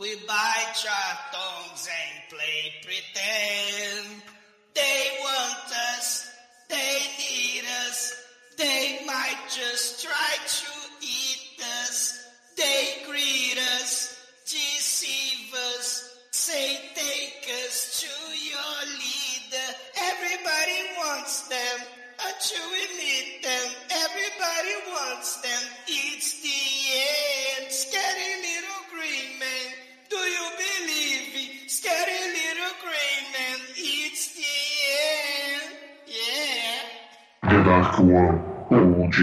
We bite our tongues and play pretend.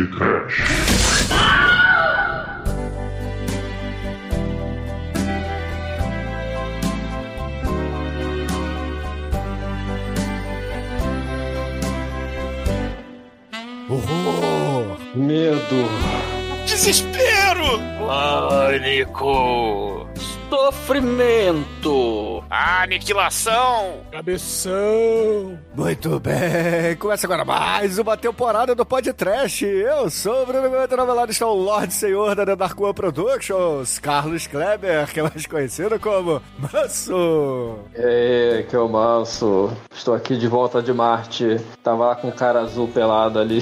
Trash. Horror! Medo. Desespero! Pânico! Sofrimento! Aniquilação! Cabeção! Muito bem, começa agora mais uma temporada do Podcast. Eu sou o Bruno Gomes, do lado está o Lorde Senhor da The Dark One Productions, Carlos Kleber, que é mais conhecido como Manso. E aí, que é o Manso. Estou aqui de volta de Marte. Tava lá com um cara azul pelado ali.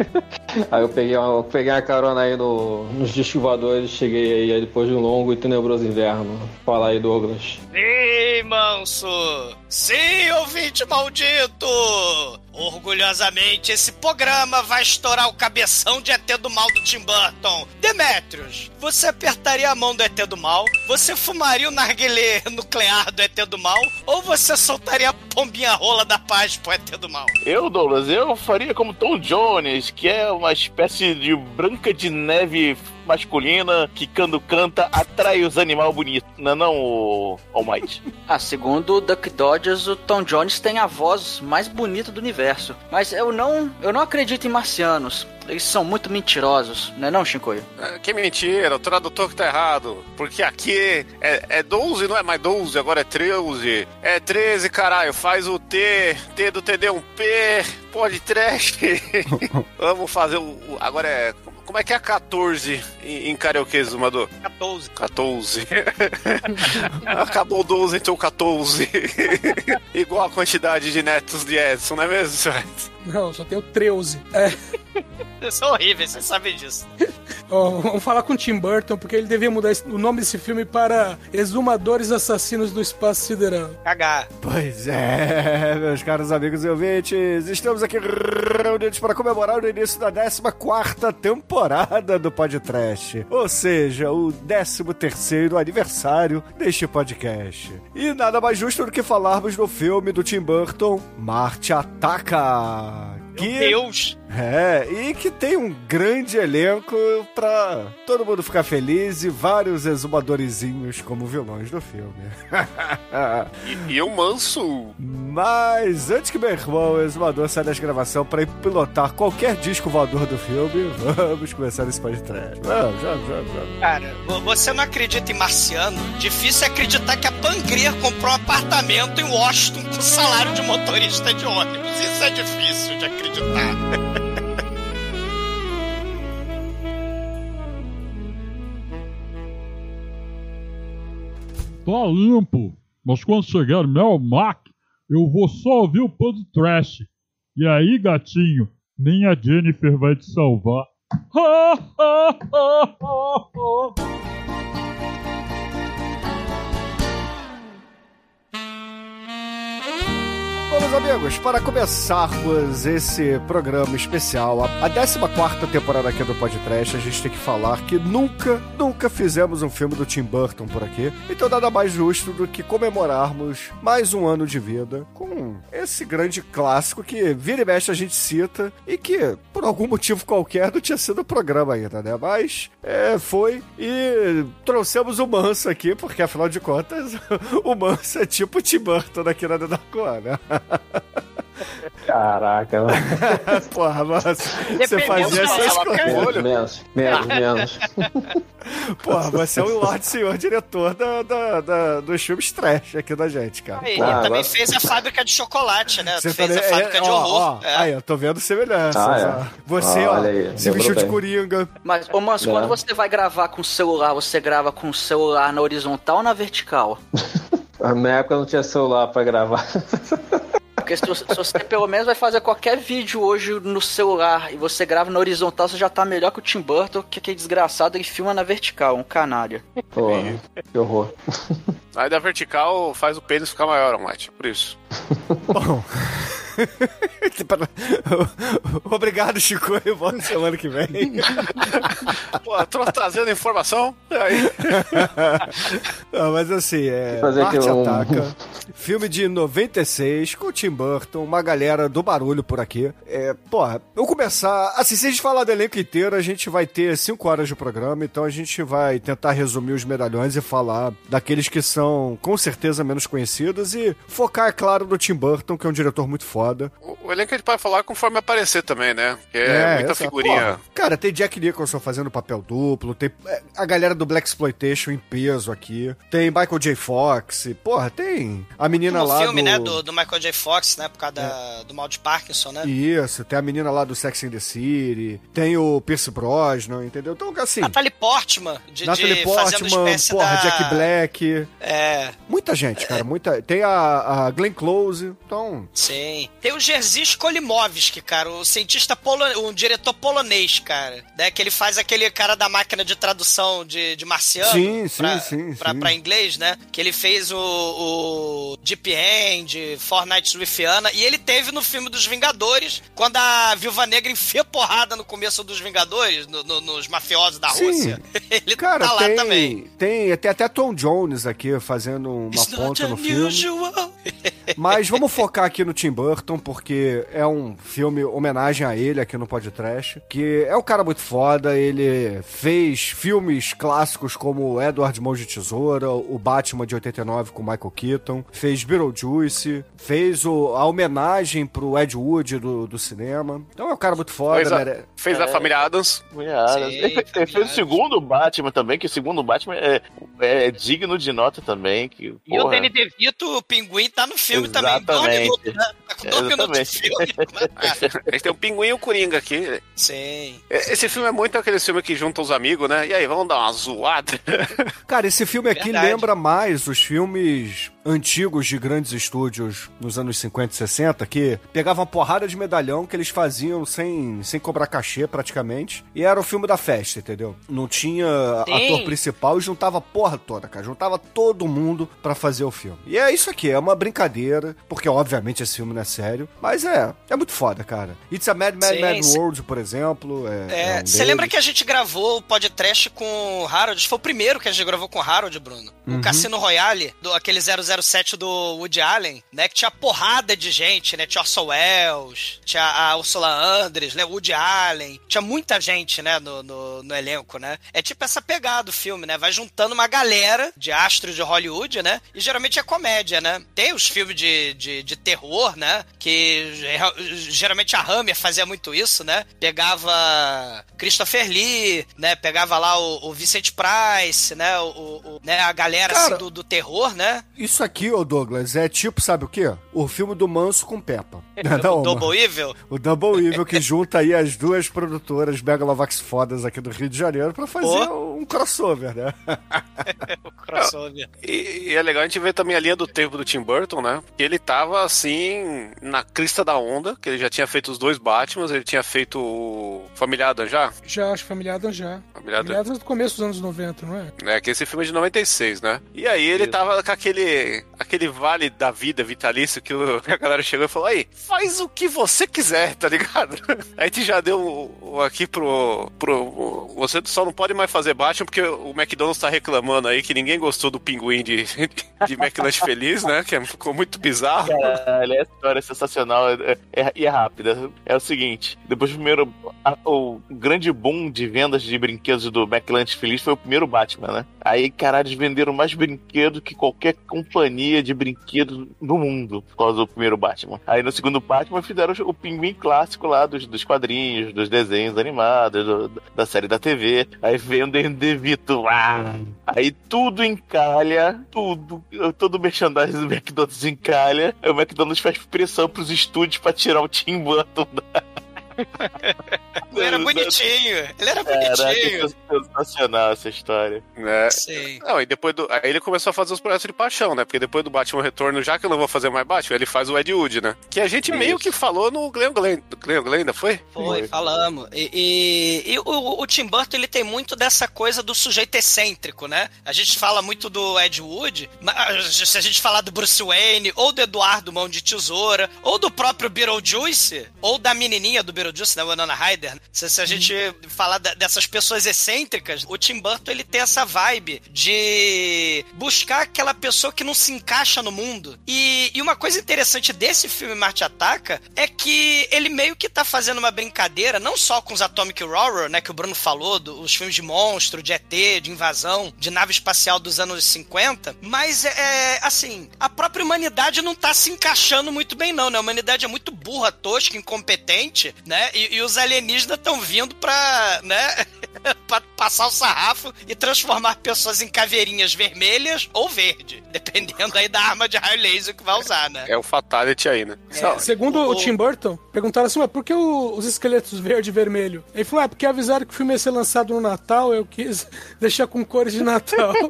aí eu peguei uma, peguei uma carona aí no, nos discos voadores, cheguei aí, aí depois de um longo e tenebroso inverno. Fala aí, Douglas. Sim, manso! Sim, ouvinte maldito! Orgulhosamente, esse programa vai estourar o cabeção de ET do mal do Tim Burton. Demetrius, você apertaria a mão do ET do mal? Você fumaria o narguilé nuclear do ET do mal? Ou você soltaria a pombinha rola da paz pro ET do mal? Eu, Douglas, eu faria como Tom Jones, que é uma espécie de branca de neve masculina que quando canta atrai os animais bonitos. Não é não, o Almighty? Ah, segundo o Duck Dodgers, o Tom Jones tem a voz mais bonita do universo. Mas eu não, eu não acredito em marcianos. Eles são muito mentirosos, não é não, Shinkoio? Ah, Que mentira, o tradutor que tá errado. Porque aqui é, é 12, não é mais 12, agora é 13. É 13, caralho. Faz o T, T do TD um P, pode trash. Vamos fazer o. o- Agora é. Como é que é 14 em, em karaokê, Zumador? 14. 14. Acabou o 12, então 14. Igual a quantidade de netos de Edson, não é mesmo, senhor? Não, só tenho 13. É, Vocês são horríveis, vocês sabem disso. ó, vamos falar com o Tim Burton, porque ele devia mudar o nome desse filme para Exumadores Assassinos do Espaço Sideral. Cagar. Pois é, meus caros amigos e ouvintes, estamos aqui reunidos para comemorar o início da 14ª temporada do Podcast, ou seja, o 13º aniversário deste podcast. E nada mais justo do que falarmos do filme do Tim Burton, Marte Ataca. Meu Que Deus! É, e que tem um grande elenco pra todo mundo ficar feliz e vários exumadorizinhos como vilões do filme. E, e o manso. Mas antes que meu irmão, o exumador, saia da gravação pra ir pilotar qualquer disco voador do filme, vamos começar esse podcast. Vamos, vamos, vamos, vamos. Cara, vo- você não acredita em marciano? Difícil é acreditar que a Pangria comprou um apartamento em Washington com salário de motorista de ônibus. Isso é difícil de acreditar. Tá limpo, mas quando chegar Mel Mac, eu vou só ouvir o pod trash. E aí, gatinho, nem a Jennifer vai te salvar. Bom, meus amigos, para começarmos esse programa especial, a, a 14 temporada aqui do Podcast, a gente tem que falar que nunca, nunca fizemos um filme do Tim Burton por aqui. Então nada mais justo do que comemorarmos mais um ano de vida com esse grande clássico que vira e mexe a gente cita e que, por algum motivo qualquer, não tinha sido o programa ainda, né? Mas é, foi e trouxemos o Manso aqui, porque afinal de contas, o Manso é tipo o Tim Burton aqui na One, né? Caraca, mano. Porra, mas você fazia essas coisas. menos, menos, menos. Porra, você é o Lorde Senhor diretor da, da, da- dos filmes trash aqui da gente, cara. Ele Ah, também agora- fez a fábrica de chocolate, né? Você fez também- a fábrica é, de ó, horror. ó, é. Aí, eu tô vendo semelhanças. Ah, é. Você, Ah, ó, olha aí, se vestiu de coringa. Mas, ô Manso, É. quando você vai gravar com o celular, você grava com o celular na horizontal ou na vertical? Na minha época não tinha celular pra gravar. Porque se, você- se você pelo menos vai fazer qualquer vídeo hoje no celular e você grava na horizontal, você já tá melhor que o Tim Burton, que aquele desgraçado ele filma na vertical, um canalha. Porra, que horror. Aí da vertical faz o pênis ficar maior, Mate. Por isso. Bom. Obrigado, Chico. Eu volto semana que vem. Pô, tô trazendo informação. Aí. Não, mas assim, é. Marte um- Ataca. Filme de 96, com o Tim Burton, uma galera do barulho por aqui. É, porra, eu começar. Assim, se a gente falar do elenco inteiro, a gente vai ter 5 horas de programa, então a gente vai tentar resumir os medalhões e falar daqueles que são com certeza menos conhecidos e focar, é claro, no Tim Burton, que é um diretor muito foda. O, o elenco a gente pode falar conforme aparecer também, né? Que é, muita essa- figurinha. porra, cara, tem Jack Nicholson fazendo papel duplo, tem é, a galera do Black Exploitation em peso aqui, tem Michael J. Fox, porra, tem a menina No lá filme, do... né, do, do Michael J. Fox, né, por causa da- do mal de Parkinson, né? Isso, tem a menina lá do Sex and the City, tem o Pierce Brosnan, entendeu? Então, assim, Natalie Portman, de, Natalie de fazendo Portman, porra, da... Jack Black, É, muita gente, cara, muita... Tem a, a Glenn Close, então... sim. Tem o Jerzy Skolimowski, cara, o cientista polo... um diretor polonês, cara, né, que ele faz aquele cara da máquina de tradução de, de marciano Sim, sim, pra, sim, pra, sim. pra inglês, né, que ele fez o, o Deep End, Four Nights with Anna, e ele teve no filme dos Vingadores, quando a Viúva Negra enfia porrada no começo dos Vingadores, no- no- nos mafiosos da Sim. Rússia, ele Cara, tá lá tem, também. tem, tem até Tom Jones aqui fazendo uma It's ponta no filme. Mas vamos focar aqui no Tim Burton, porque é um filme homenagem a ele aqui no Podcast, que é um cara muito foda, ele fez filmes clássicos como Edward Mãos de Tesoura, o Batman de 89 com Michael Keaton, fez Beetlejuice, fez o, a homenagem pro Ed Wood do, do cinema. Então é um cara muito foda, Fez, a, mere- fez a família Adams. Cunhadas. Sim, Ele, fe- ele fez o segundo Batman também, que o segundo Batman é, é digno de nota também. Que, E o Danny DeVito, o pinguim, tá no filme também. Exatamente. Né? Tá com dois minutos de Exatamente. filme. A gente tem o Pinguim e o Coringa aqui. Sim. Esse filme é muito aquele filme que junta os amigos, né? E aí, vamos dar uma zoada? Cara, esse filme aqui Verdade. lembra mais os filmes antigos de grandes estúdios nos anos 50 e 60, que pegavam uma porrada de medalhão que eles faziam sem, sem cobrar cachê praticamente. E era o filme da festa, entendeu? Não tinha Sim. ator principal e juntava a porra toda, cara. Juntava todo mundo pra fazer o filme. E é isso aqui, é uma brincadeira, porque obviamente esse filme não é sério, mas é, é muito foda, cara. It's a Mad Mad Sim, Mad sim. World, por exemplo. É, É, um você deles. lembra que a gente gravou o podcast com o Harold? Foi o primeiro que a gente gravou com o Harold, Bruno. O Uhum. Cassino Royale, do, aquele 007 do Woody Allen, né? Que tinha porrada de gente, né? Tinha Orson Welles, tinha a Ursula Andres, né? Woody Allen. Tinha muita gente, né? No, no, no elenco, né? É tipo essa pegada do filme, né? Vai juntando uma galera de astros de Hollywood, né? E geralmente é comédia, né? Tem os filmes de, de, de terror, né? Que ge- geralmente a Hammer fazia muito isso, né? Pegava Christopher Lee, né? Pegava lá o, o Vincent Price, né? O, o- né? A galera Cara, assim, do, do terror, né? Isso aqui, ô Douglas, é tipo, sabe o quê? O filme do Manso com Peppa. o Double Evil. O Double Evil que junta aí as duas produtoras Megalovax fodas aqui do Rio de Janeiro pra fazer um crossover, né? o crossover. E, e é legal a gente ver também a linha do tempo do Tim Burton, né? Que ele tava assim, na crista da onda, que ele já tinha feito os dois Batmans, ele tinha feito o Família Adam já. Já, acho que Família Adams já. Família Adam. Família Adams é do começo dos anos 90, não é? É, que esse filme é de 96, né? E aí ele tava com aquele, aquele vale da vida vitalício que a galera chegou e falou: aí, faz o que você quiser, tá ligado? Aí a gente já deu aqui pro, pro. Você só não pode mais fazer Batman porque o McDonald's tá reclamando aí que ninguém gostou do pinguim de, de McLanche Feliz, né? Que ficou muito bizarro. Caralho, essa história é sensacional é- é- e é, rápida. É o seguinte: depois do primeiro. a- o grande boom de vendas de brinquedos do McLanche Feliz foi o primeiro Batman, né? Aí, caralho, eles venderam mais brinquedo que qualquer companhia de brinquedo no mundo por causa do primeiro Batman. Aí no segundo Batman fizeram o pinguim clássico lá dos, dos quadrinhos, dos desenhos animados, do- da série da TV. Aí vem o Vito. Ah! Aí tudo encalha, tudo. Todo merchandising do McDonald's encalha. Aí o McDonald's faz pressão pros estúdios pra tirar o Tim Burton da Ele era bonitinho. Ele era Caraca, bonitinho. que sensacional essa história. né? Sim. Não, e depois do. Aí ele começou a fazer os projetos de paixão, né? Porque depois do Batman Retorno, já que eu não vou fazer mais Batman, ele faz o Ed Wood, né? Que a gente meio que falou no Glenn Glenn. Glenn Glenda, foi? Foi, falamos. E, e- e o, o Tim Burton, ele tem muito dessa coisa do sujeito excêntrico, né? A gente fala muito do Ed Wood, mas se a gente falar do Bruce Wayne, ou do Eduardo Mão de Tesoura, ou do próprio Beetlejuice, ou da menininha do Beetlejuice, né, Winona Ryder, se, se a gente falar da- dessas pessoas excêntricas, o Tim Burton, ele tem essa vibe de buscar aquela pessoa que não se encaixa no mundo. E, e uma coisa interessante desse filme Marte Ataca é que ele meio que tá fazendo uma brincadeira, não só com os Atomic Horror, né, que o Bruno falou, do- os filmes de monstro, de ET, de invasão, de nave espacial dos anos 50, mas é, assim, a própria humanidade não tá se encaixando muito bem não, né? A humanidade é muito burra, tosca, incompetente, né? E, e os alienígenas estão vindo pra, né, pra passar o sarrafo e transformar pessoas em caveirinhas vermelhas ou verde, dependendo aí da arma de raio laser que vai usar, né? É o Fatality aí, né? É, segundo o, Tim Burton, perguntaram assim, mas por que o- os esqueletos verde e vermelho? Ele falou, ah, porque avisaram que o filme ia ser lançado no Natal, eu quis deixar com cores de Natal.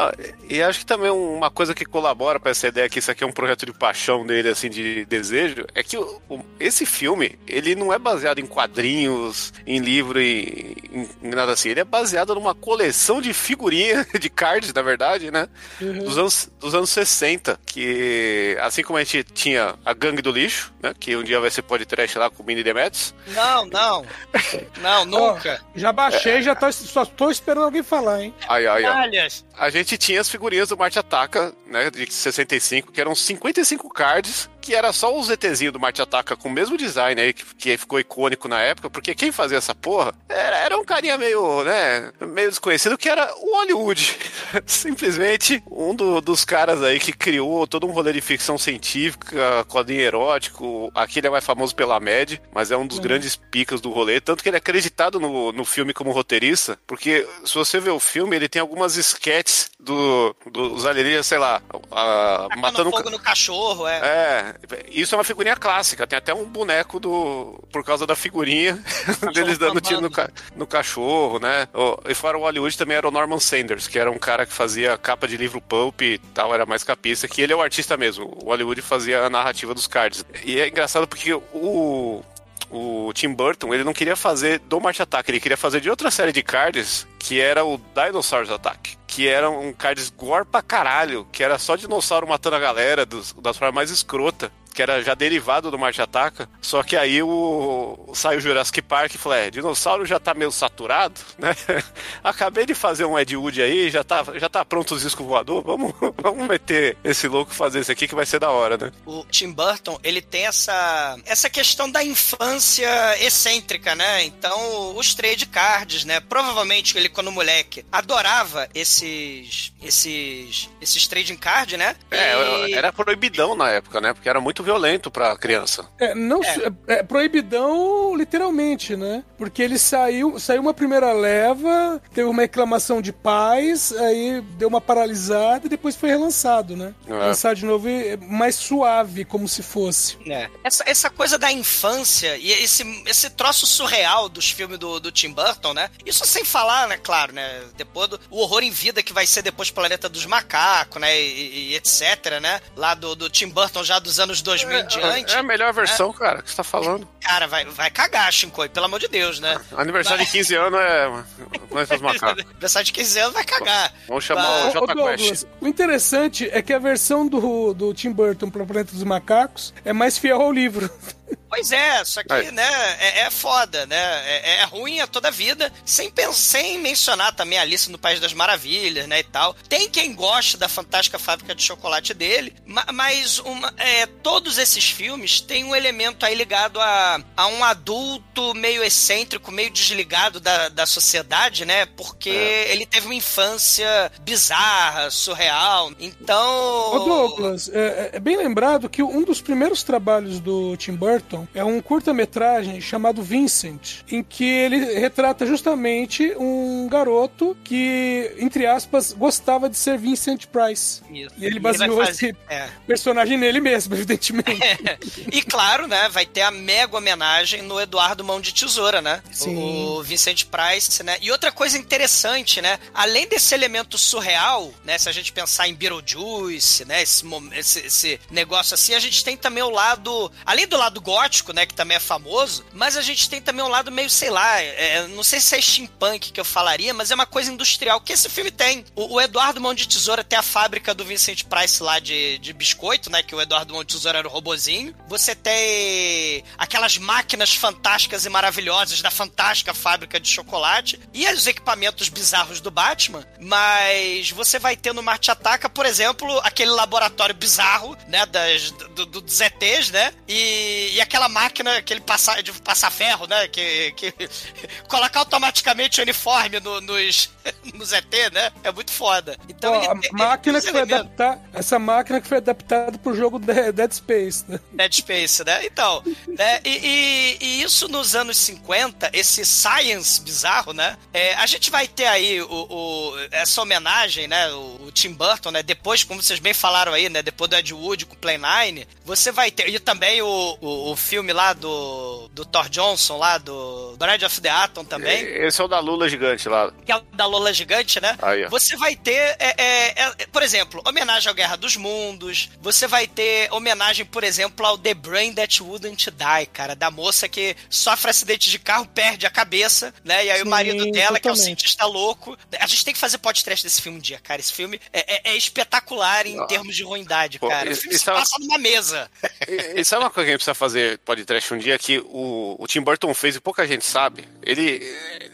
Ah, e acho que também uma coisa que colabora pra essa ideia que isso aqui é um projeto de paixão dele, assim, de desejo, é que o- o- esse filme, ele não é baseado em quadrinhos, em livro e em, em nada assim. Ele é baseado numa coleção de figurinhas, de cards, na verdade, né? Dos, anos, dos anos 60, que assim como a gente tinha a Gangue do Lixo, né? Que um dia vai ser podcast lá com o Mini Demetrius. Não, não. Não, nunca. Já baixei, já tô, só tô esperando alguém falar, hein? Aí, aí, ó. Aliás, A gente tinha as figurinhas do Marte Ataca, né, de 65, que eram 55 cards, que era só o ZTzinho do Marte Ataca com o mesmo design aí, que, que ficou icônico na época, porque quem fazia essa porra era, era um carinha meio, né, meio desconhecido, que era o Hollywood. Simplesmente um do- dos caras aí que criou todo um rolê de ficção científica, quadrinho erótico, aqui ele é mais famoso pela MED, mas é um dos grandes picas do rolê, tanto que ele é acreditado no, no filme como roteirista, porque se você ver o filme, ele tem algumas sketches do, dos alienígenas, sei lá, a- matando fogo ca- no cachorro, é. é, isso é uma figurinha clássica. Tem até um boneco do. Por causa da figurinha deles dando tiro no, ca- no cachorro, né? E fora o Hollywood também era o Norman Sanders, que era um cara que fazia capa de livro pulp e tal, era mais capista, que ele é o artista mesmo. O Hollywood fazia a narrativa dos cards. E é engraçado porque o. O Tim Burton, ele não queria fazer do Marte Attack, ele queria fazer de outra série de cards, que era o Dinosaurs Attack. Que era um cards gore pra caralho, que era só dinossauro matando a galera, dos, das formas mais escrota que era já derivado do Marte Ataca, só que aí o saiu o Jurassic Park e falou, é, dinossauro já tá meio saturado, né? Acabei de fazer um Ed Wood aí, já tá, já tá pronto os discos voador, vamos, vamos meter esse louco fazer isso aqui que vai ser da hora, né? O Tim Burton, ele tem essa, essa questão da infância excêntrica, né? Então, os trade cards, né? Provavelmente ele, quando moleque, adorava esses esses esses trading card, né? É, E- era proibidão na época, né? Porque era muito violento pra criança. É, não, é. é proibidão literalmente, né? Porque ele saiu, saiu uma primeira leva, teve uma reclamação de pais, aí deu uma paralisada e depois foi relançado, né? É. Lançado de novo e mais suave, como se fosse. É. Essa, essa coisa da infância e esse, esse troço surreal dos filmes do, do Tim Burton, né? Isso sem falar, né, claro, né? Depois do o horror em vida que vai ser depois Planeta dos Macacos, né? E, e etc, né? Lá do, do Tim Burton já dos anos 2000 em diante. É a melhor versão, cara, que você tá falando. Cara, vai, vai cagar, Shinkoi, pelo amor de Deus, né? Aniversário de 15 anos é. Dos Macacos. Aniversário de 15 anos vai cagar. Vamos chamar Vai- o J Quest. o interessante é que a versão do, do Tim Burton para o Planeta dos Macacos é mais fiel ao livro. Pois é, só que, Aí. né, é, é foda, né? É, é ruim a toda vida, sem, sem mencionar também a Alice no País das Maravilhas, né, e tal. Tem quem goste da fantástica fábrica de chocolate dele, ma- mas uma- é, todos esses filmes têm um elemento aí ligado a, a um adulto meio excêntrico, meio desligado da, da sociedade, né? Porque ele teve uma infância bizarra, surreal. Então. Ô Douglas, é, é bem lembrado que um dos primeiros trabalhos do Tim Burton é um curta-metragem chamado Vincent, em que ele retrata justamente um garoto que, entre aspas, gostava de ser Vincent Price. Isso. E ele baseou fazer- esse é. personagem nele mesmo, evidentemente. E claro, né, vai ter a mega homenagem no Eduardo Mão de Tesoura, né? Sim. O Vincent Price, né? E outra coisa interessante, né? Além desse elemento surreal, né? Se a gente pensar em Beetlejuice, né? Esse, esse, esse negócio assim, a gente tem também o lado... Além do lado gótico, né? Que também é famoso, mas a gente tem também um lado meio, sei lá, é, não sei se é steampunk que eu falaria, mas é uma coisa industrial que esse filme tem. O, o Eduardo Mão de Tesoura tem a fábrica do Vincent Price lá de, de biscoito, né? Que o Eduardo Mão de Tesoura era o robozinho. Você tem aquelas máquinas fantásticas e maravilhosas da fantástica fábrica de chocolate e os equipamentos bizarros do Batman, mas você vai ter no Marte Ataca, por exemplo, aquele laboratório bizarro, né, das, do, do, dos ETs, né, e, e aquela máquina, aquele passar, de passar ferro, né, que, que colocar automaticamente o uniforme no- nos, nos ET, né, é muito foda. Então, ele a máquina que foi adaptar, essa máquina que foi adaptada pro jogo De- Dead Space, né? Dead Space, né? Então, né? E, e- e isso nos anos 50, esse science bizarro, né? É, a gente vai ter aí o, o- essa homenagem, né? O, o Tim Burton, né? Depois, como vocês bem falaram aí, né? Depois do Ed Wood com o Play Nine, você vai ter. E também o, o, o filme lá do, do Thor Johnson, lá do Bride of the Atom também Esse é o da Lula gigante lá. que é o da Lola Gigante, né? Aí, ó. Você vai ter, é, é, é, por exemplo, homenagem à Guerra dos Mundos. Você vai ter homenagem, por exemplo, ao The Brain That Wouldn't Die, cara, da moça que sofre acidente de carro, perde a cabeça, né? E aí o Sim, marido dela, que é o totalmente. cientista louco. A gente tem que fazer podcast desse filme um dia, cara. Esse filme é, é- é espetacular em termos de ruindade, Pô, cara. O isso- filme se isso é uma- passa numa mesa. E sabe uma coisa que a gente precisa fazer podcast um dia que o, o Tim Burton fez e pouca gente sabe? Ele.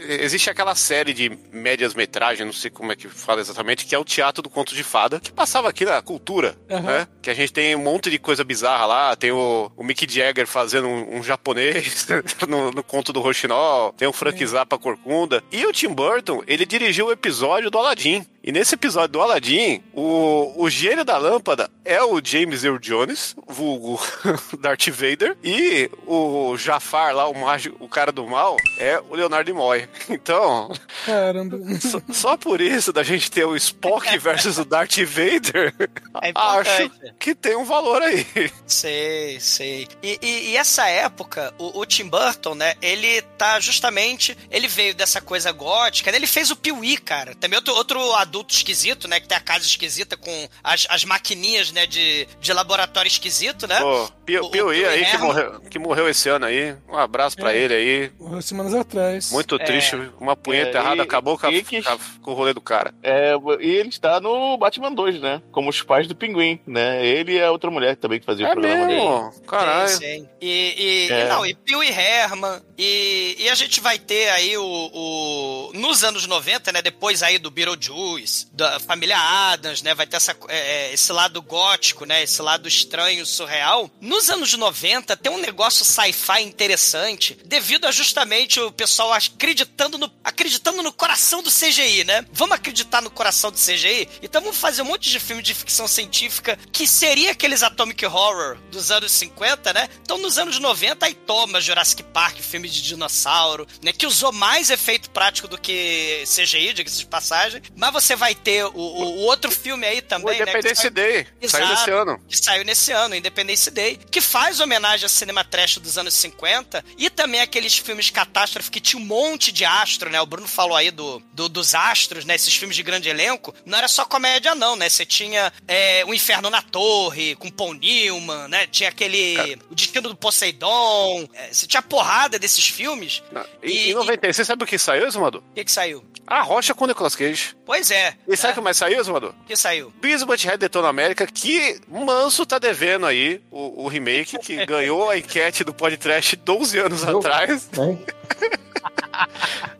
Existe aquela série de médias metragens, não sei como é que fala exatamente, que é o Teatro do Conto de Fada, que passava aqui na cultura, Aham. né? Que a gente tem um monte de coisa bizarra lá, tem o, o Mick Jagger fazendo um, um japonês no, no conto do Rochinol, tem o Frank Zappa Corcunda. E o Tim Burton, ele dirigiu o episódio do Aladdin. E nesse episódio do Aladdin, o, o gênio da lâmpada é o James Earl Jones, vulgo Darth Vader, e o Jafar lá, o mágico, o cara do mal, é o Leonardo Nimoy. Então, Caramba. só, só por isso da gente ter o Spock versus o Darth Vader, É acho que tem um valor aí. Sei, sei. E, e- e essa época, o, o Tim Burton, né, ele tá justamente. Ele veio dessa coisa gótica, né? Ele fez o Piuí, cara. Também outro, outro adulto esquisito, né? Que tem a casa esquisita com as, as maquininhas, né, de, de laboratório esquisito, né? Pô, Piuí aí que morreu, que morreu esse ano aí. Um abraço pra É. ele aí. Morreu Semanas atrás. Muito É. triste, uma punheta É, errada, e- acabou com, a- que- com o rolê do cara. É, e ele está no Batman 2, né? Como os pais do Pinguim, né? Ele e a outra mulher também que fazia o É programa dele. Caralho. Sim, sim. E, e, É. e não, e Pio e Herman. E, e a gente vai ter aí o, o- Nos anos 90, né? Depois aí do Beetlejuice, da família Adams, né? Vai ter essa, é, é, esse lado gótico, né? Esse lado estranho, surreal. Nos anos 90 tem um negócio sci-fi interessante, devido a justamente o pessoal acreditando no, acreditando no coração do CGI, né? Vamos acreditar no coração do CGI? Então vamos fazer um monte de filme de ficção científica que seria aqueles Atomic Horror dos anos 50, né? Então nos anos 90 aí toma Jurassic Park, filme de dinossauro, né? Que usou mais efeito prático do que CGI, diga-se de passagem. Mas você vai ter o, o- o outro filme aí O também, né? que Independence sai- Day, saiu desse ano. que saiu nesse ano, Independence Day, que faz homenagem ao cinema trash dos anos 50 e também aqueles filmes catástrofe que tinha um monte de astro, né? O Bruno falou aí do, do- dos astros, né? Esses filmes de grande elenco, não era só comédia, não, né? Você tinha é, O Inferno na Torre, com Paul Newman, né? Tinha aquele. O Destino do Poseidon. é, você tinha porrada desses filmes. Em, em 96, você sabe o que saiu, Zumador? O que, que saiu? A Rocha com o Nicolas Cage. Pois é. E sabe o que mais saiu, Zumador? O que saiu? Beavis Butthead Detona América, que Manso tá devendo aí o, o remake, que ganhou a enquete do podcast 12 anos atrás.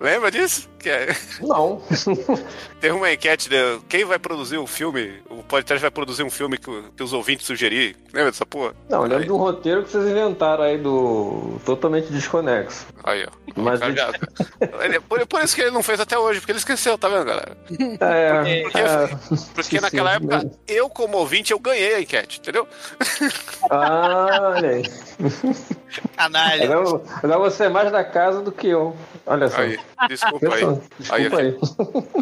Lembra disso? Que é- Não. Tem uma enquete de quem vai produzir o filme, o podcast vai produzir um filme que, que os ouvintes sugerir. Lembra dessa porra? Não, eu lembro de um roteiro que vocês inventaram aí do. totalmente desconexo. Aí, ó. Mas Ele- por, por isso que ele não fez até hoje, porque ele esqueceu, tá vendo, galera? É, Porque, é. porque naquela época, né? eu como ouvinte, eu ganhei a enquete, entendeu? Ah, olha aí. Canalha. Agora, agora você é mais da casa do que eu. Olha só. Aí, desculpa aí. Desculpa Aí, aí.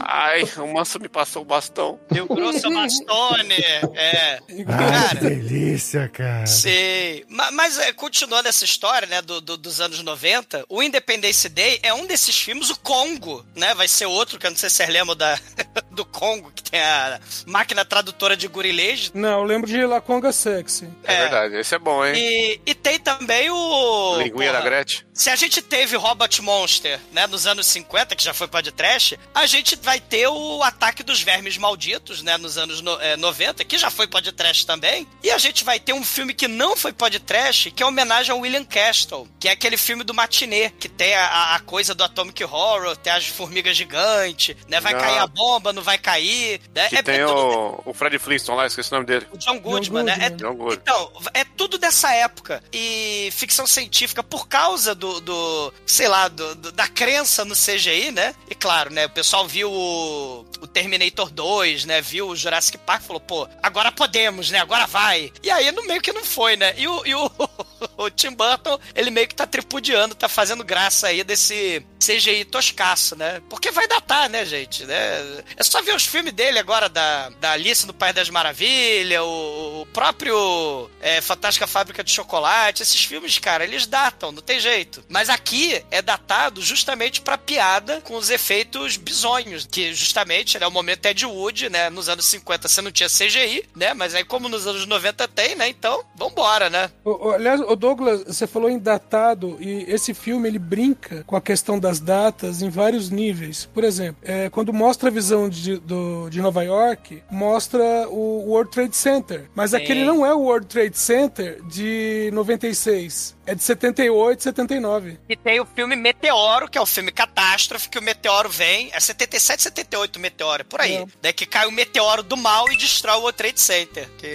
Ai, o Manso me passou o bastão. Rio Grosso Bastone. É. Cara, que delícia, cara. Sei. Ma- Mas, é, continuando essa história, né, do, do- dos anos 90, o Independence Day é um desses filmes, o Congo, né? Vai ser outro, que eu não sei se vocês lembram da, do Congo, que tem a máquina tradutora de gurilês. Não, eu lembro de Laconga Sexy. É, verdade, esse é bom, hein? E, e tem também o. Linguinha da Gretchen. Se a gente teve Robot Monster, né, nos anos 50, que já foi podcast, a gente vai ter o Ataque dos Vermes Malditos, né, nos anos no, é, 90, que já foi podcast também. E a gente vai ter um filme que não foi podcast, que é homenagem ao William Castle, que é aquele filme do matinê, que tem a, a coisa do Atomic Horror, tem as formigas gigantes, né, vai Ah. cair a bomba, não vai cair, né? Que é, tem é tudo- o, o Fred Flintstone lá, esqueci o nome dele. o John Goodman, né? É, John Goodman. então, é tudo dessa época. E ficção científica, por causa do, do sei lá, do, do- da crença no CGI, né? E claro, né? O pessoal viu o, o Terminator 2, né? Viu o Jurassic Park e falou, pô, agora podemos, né? Agora vai. E aí, no meio que não foi, né? E o, e o, o Tim Burton, ele meio que tá tripudiando, tá fazendo graça aí desse CGI toscaço, né? Porque vai datar, né, gente? Né? É só ver os filmes dele agora, da, da Alice no País das Maravilhas, o, o próprio é, Fantástica Fábrica de Chocolate, esses filmes, cara, eles datam, não tem jeito. Mas aqui é datado justamente pra piada com os efeitos bizonhos, que justamente né, o momento Ed Wood, né? Nos anos 50 você não tinha CGI, né? Mas aí como nos anos 90 tem, né? Então, vambora, né? O- o- Aliás, o Douglas, você falou em datado e esse filme ele brinca com a questão das datas em vários níveis. Por exemplo, é, quando mostra a visão de, do- de Nova York, mostra o World Trade Center. Mas Sim. aquele não é o World Trade Center de 96. É de 78, 79. E tem o filme Meteoro, que é o filme catástrofe, que o meteoro vem. É 77, 78 o meteoro, é por aí. É. Daí que cai o meteoro do mal e destrói o World Trade Center. Que...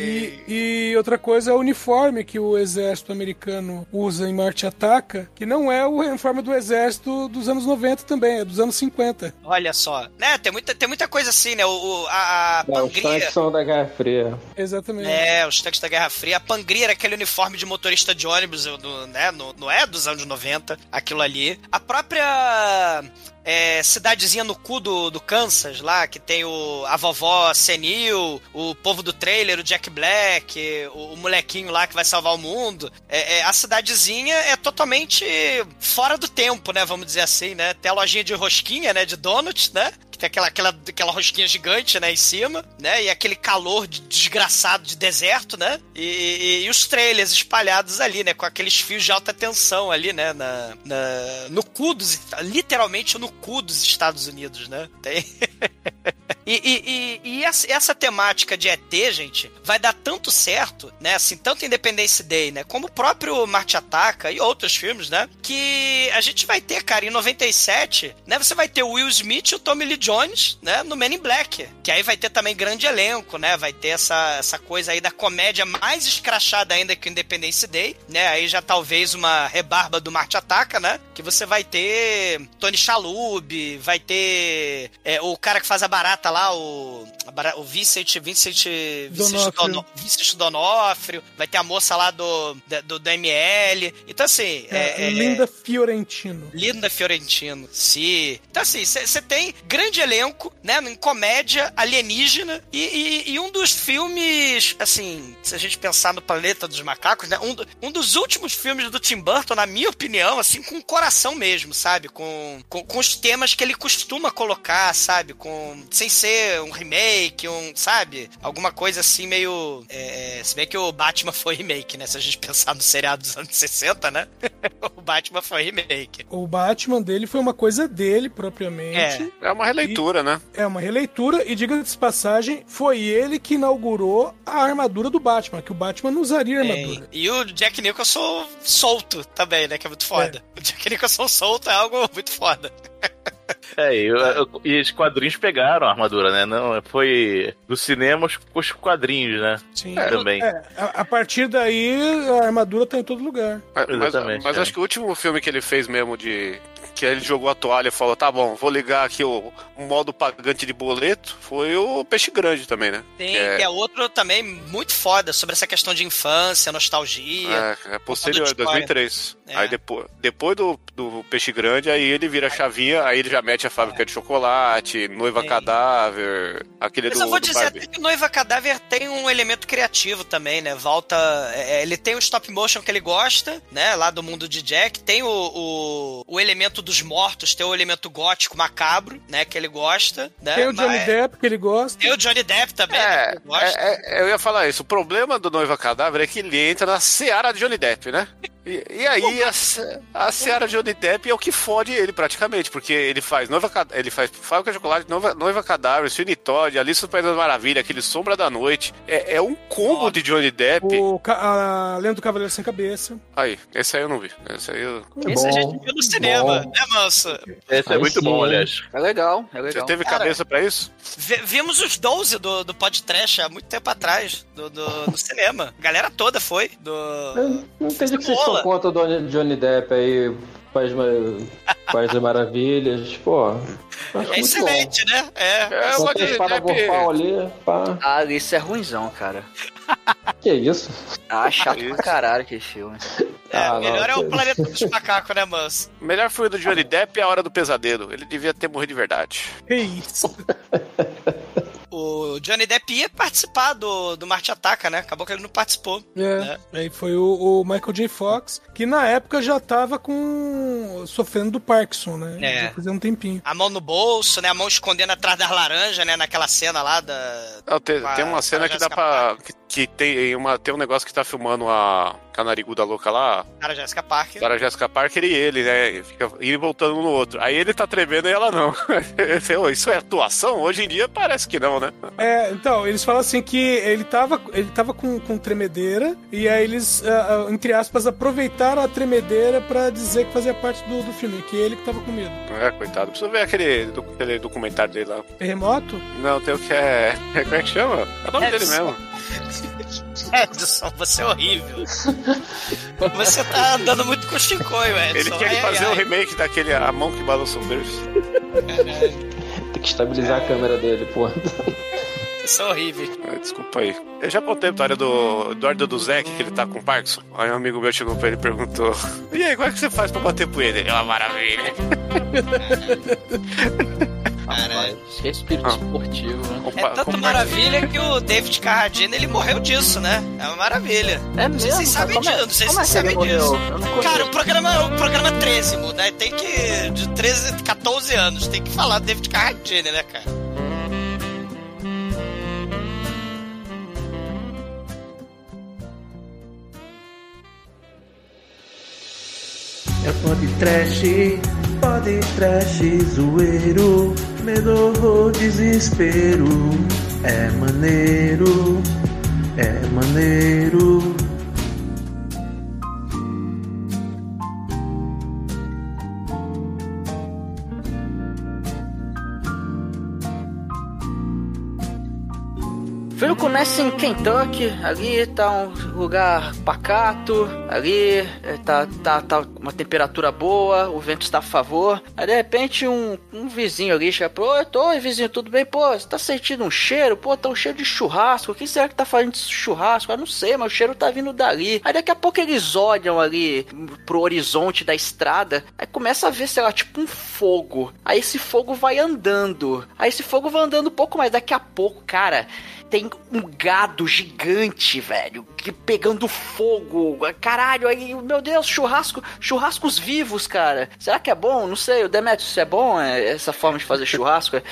E, e outra coisa é o uniforme que o exército americano usa em Marte Ataca, que não é o uniforme do exército dos anos 90 também, é dos anos 50. Olha só. Né, tem muita, tem muita coisa assim, né? O, o- a, a Não, os Pangria. tanques são da Guerra Fria. Exatamente. É, os tanques da Guerra Fria. A Pangria era aquele uniforme de motorista de ônibus, do, né? No, não é dos anos 90, aquilo ali. A própria é, cidadezinha no cu do, do Kansas, lá, que tem o, a vovó senil, o povo do trailer, o Jack Black, o, o molequinho lá que vai salvar o mundo. É, é, a cidadezinha é totalmente fora do tempo, né? Vamos dizer assim, né? Tem a lojinha de rosquinha, né? De donuts, né? Que tem aquela, aquela, aquela rosquinha gigante, né, em cima, né, e aquele calor de- desgraçado de deserto, né, e, e- e os trailers espalhados ali, né, com aqueles fios de alta tensão ali, né, na, na- no cu dos, literalmente no cu dos Estados Unidos, né, tem... E, e- e- e essa, essa temática de ET, gente, vai dar tanto certo, né? Assim, tanto Independence Day, né? Como o próprio Marte Ataca e outros filmes, né? Que a gente vai ter, cara, em 97, né? Você vai ter o Will Smith e o Tommy Lee Jones, né? No Men in Black. Que aí vai ter também grande elenco, né? Vai ter essa, essa coisa aí da comédia mais escrachada ainda que o Independence Day, né? Aí já talvez uma rebarba do Marte Ataca, né? Que você vai ter Tony Chalhoub, vai ter é, o cara que faz a barata lá, o, o Vincent, Vincent, Vincent, Donofrio. Dono- Vincent Donofrio, vai ter a moça lá do, do, do ML. Então, assim. É, é- é- Linda Fiorentino. Linda Fiorentino, sim. Então, assim, você tem grande elenco, né? Em comédia alienígena. E, e- e um dos filmes, assim, se a gente pensar no Planeta dos Macacos, né? Um, do- um dos últimos filmes do Tim Burton, na minha opinião, assim, com coração mesmo, sabe? Com, com, com os temas que ele costuma colocar, sabe? Com, sem ser um remake, um, sabe? Alguma coisa assim meio. É, se bem que o Batman foi remake, né? Se a gente pensar no seriado dos anos 60, né? o Batman foi remake. O Batman dele foi uma coisa dele propriamente. É uma releitura, né? É uma releitura e diga-se de passagem, foi ele que inaugurou a armadura do Batman, que o Batman não usaria armadura. É, e o Jack Nicholson solto também, né? Que é muito foda. O Jack Nicholson solto é algo muito foda. É, e, e os quadrinhos pegaram a armadura, né? Não, foi dos cinemas os quadrinhos, né? Sim. Também. É, a, a partir daí a armadura tá em todo lugar. Mas, mas- Exatamente, mas é. acho que o último filme que ele fez mesmo de. Que ele jogou a toalha e falou: tá bom, vou ligar aqui o, modo pagante de boleto. Foi o Peixe Grande também, né? Tem, Que é- que é outro também muito foda sobre essa questão de infância, nostalgia. É, é posterior, história. 2003. É. Aí depois, depois do, do Peixe Grande, aí ele vira a chavinha, aí ele já mete a fábrica de chocolate, noiva Sim. cadáver, aquele Mas do, eu vou dizer até que Noiva Cadáver tem um elemento criativo também, né? Volta. é, ele tem o stop motion que ele gosta, né? Lá do mundo de Jack. Tem o, o, o elemento dos mortos, tem o elemento gótico macabro, né? Que ele gosta. Né? Tem o Johnny Mas- Depp, que ele gosta. Tem o Johnny Depp também? É, Que ele gosta. é, é, eu ia falar isso. O problema do Noiva Cadáver é que ele entra na seara de Johnny Depp, né? E, e aí a, a seara de Johnny Depp é o que fode ele praticamente, porque ele faz noiva ele faz fábrica de chocolate, noiva, noiva cadáver, Sweeney Todd, Alice no País das Maravilhas, aquele Sombra da Noite. É, é um combo de Johnny Depp. O, ca- a Lenda do Cavaleiro Sem Cabeça. Aí, esse aí eu não vi. Esse aí eu... Esse a bom, gente viu no cinema, bom. né, manso? Esse é Aí muito sim, bom, aliás. É legal, é Você legal. teve Cara, cabeça pra isso? Vi- Vimos os 12 do, do podcast há muito tempo atrás, do, do, do cinema. A galera toda foi. Do... Eu não entendi o que vocês. Estão contra o Johnny- Depp aí, País das Maravilhas, pô. É excelente, né? É. É, bom. Johnny espada Depp... vorpal ali, pá. Ah, isso é ruimzão, cara. Que isso? Ah, chato Isso. pra caralho aquele filme. É, Ah, melhor não, é o planeta dos macacos, né, manso? O melhor filme do Johnny Depp é A Hora do Pesadelo. Ele devia ter morrido de verdade. Que isso? O Johnny Depp ia participar do, do Marte Ataca, né? Acabou que ele não participou. É. Aí foi o, o Michael J. Fox, que na época já tava com. sofrendo do Parkinson, né? É. Já fazia um tempinho. A mão no bolso, né? A mão escondendo atrás das laranjas, né? Naquela cena lá da. Não, tem, Com a- tem uma cena que dá pra. Que, que tem, uma, tem um negócio que tá filmando a canariguda louca lá, Cara Jessica Parker. Cara, Jessica Parker e ele, né? Fica indo e voltando um no outro. Aí ele tá tremendo e ela não. Esse- Isso é atuação? Hoje em dia parece que não, né? É, então, eles falam assim que ele tava, ele tava com, com tremedeira, e aí eles, ah, ah, entre aspas, aproveitaram a tremedeira pra dizer que fazia parte do, do filme, que ele que tava com medo. É, coitado. Precisa ver aquele, do- aquele documentário dele lá. Terremoto? Não, tem o que é. Como é que chama? É o nome dele Edson. mesmo. Edson, você é horrível. você tá andando muito com chicoio, Edson. Ele quer Ai, fazer ai. o remake daquele A Mão que Balança o Berço. Tem que estabilizar a câmera dele, pô. Você é horrível. Ah, Desculpa aí. Eu já contei a história do Eduardo Duzek, que ele tá com Parkinson. Aí um amigo meu chegou pra ele e perguntou: E aí, como é que você faz pra bater punheta? Ele, é uma maravilha. Caralho. Que espírito Ah. esportivo, né? É tanta maravilha que o David Carradine ele morreu disso, né? É uma maravilha. É Não sei se mesmo? vocês sabem Como é- disso, não sei se como é vocês que ele sabem disso. Cara, o programa é o programa 13, né? Tem que. De 13, 14 anos, tem que falar do David Carradine, né, cara? É pode trash, pode trash, zoeiro, medo ou desespero. É maneiro, é maneiro. Filme começa em Kentucky, ali tá um lugar pacato, ali é, tá, tá, tá uma temperatura boa, o vento está a favor. Aí de repente um, um vizinho ali chega pro, oi, tô, oi vizinho, tudo bem? Pô, você tá sentindo um cheiro? Pô, tá um cheiro de churrasco. Quem será que tá fazendo churrasco? Eu não sei, mas o cheiro tá vindo dali. Aí daqui a pouco eles olham ali pro horizonte da estrada, aí começa a ver, sei lá, tipo um fogo. Aí esse fogo vai andando. Aí esse fogo vai andando um pouco mais. Daqui a pouco, cara, tem um gado gigante, velho, que pegando fogo. Caralho, aí, meu Deus, churrasco, churrascos vivos, cara. Será que é bom? Não sei, o Demetrio, isso é bom? É, essa forma de fazer churrasco? É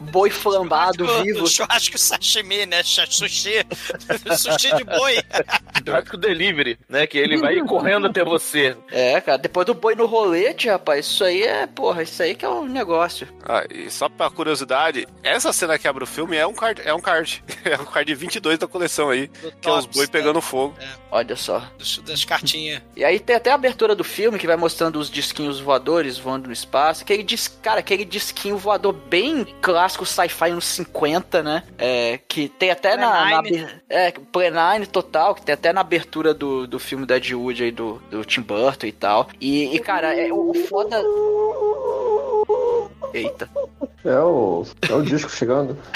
boi flambado, Churrasco- vivo. Churrasco sashimi, né? Sushi. Sushi de boi. Churrasco delivery, né? Que ele vai correndo até você. É, cara, depois do boi no rolete, rapaz, isso aí é, porra, isso aí que é um negócio. Ah, e só pra curiosidade, essa cena que abre o filme é um card. É um card. É um card 22 da coleção aí. que é os Tops, boi né? pegando fogo. Olha só. Das, das cartinhas. E aí tem até a abertura do filme que vai mostrando os disquinhos voadores voando no espaço. Aquele dis... Cara, aquele disquinho voador bem clássico sci-fi nos 50, né? É, que tem até na, na É, Plenine total, que tem até na abertura do, do filme da Wood aí, do, do Tim Burton e tal. E, e, cara, é o o foda... Eita. É o, é o disco chegando.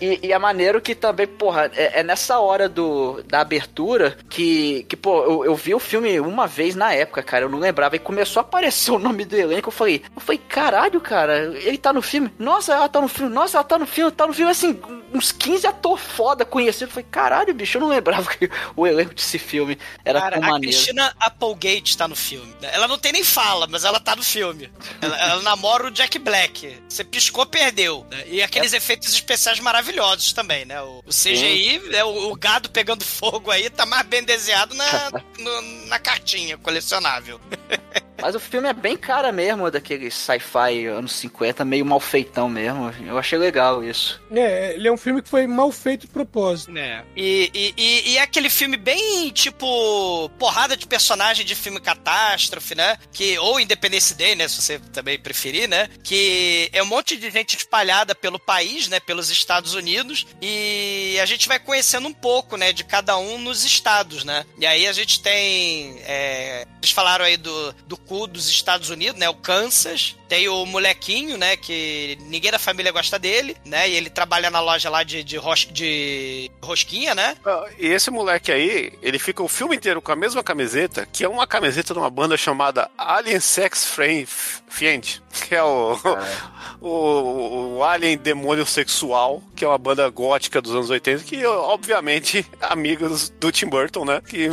E, e é maneiro que também, porra, é, é nessa hora do, da abertura que, que pô, eu, eu vi o filme uma vez na época, cara, eu não lembrava, e começou a aparecer o nome do elenco, eu falei, eu falei, caralho, cara, ele tá no filme, nossa, ela tá no filme, nossa, ela tá no filme, tá no filme, assim, uns 15 ator foda conhecido, eu falei, caralho, bicho, eu não lembrava que o elenco desse filme era Cara, tão a maneiro. Christina Applegate tá no filme. Ela não tem nem fala, mas ela tá no filme. Ela, ela namora o Jack Black. Você piscou, perdeu. né? E aqueles efeitos especiais maravilhosos também, né? O, o CGI, né, o, o gado pegando fogo aí, tá mais bem desenhado na, no- na cartinha colecionável. Mas o filme é bem cara mesmo, daquele sci-fi anos 50, meio mal feitão mesmo, eu achei legal isso. É, ele é um filme que foi mal feito de propósito. É. E, e, e, e é aquele filme bem, tipo, porrada de personagem de filme catástrofe, né? Que, ou Independence Day, né? Se você também preferir, né? Que é um monte de gente espalhada pelo país, né? Pelos Estados Unidos. E a gente vai conhecendo um pouco, né? De cada um nos estados, né? E aí a gente tem. é, Eles falaram aí do, do dos Estados Unidos, né? O Kansas. Tem o molequinho, né? Que ninguém da família gosta dele, né? E ele trabalha na loja lá de, de, ros- de rosquinha, né? Ah, E esse moleque aí, ele fica o filme inteiro com a mesma camiseta, que é uma camiseta de uma banda chamada Alien Sex Friend, Fiend, que é o, o, o Alien Demônio Sexual, que é uma banda gótica dos anos 80, que obviamente amigos do Tim Burton, né? Que,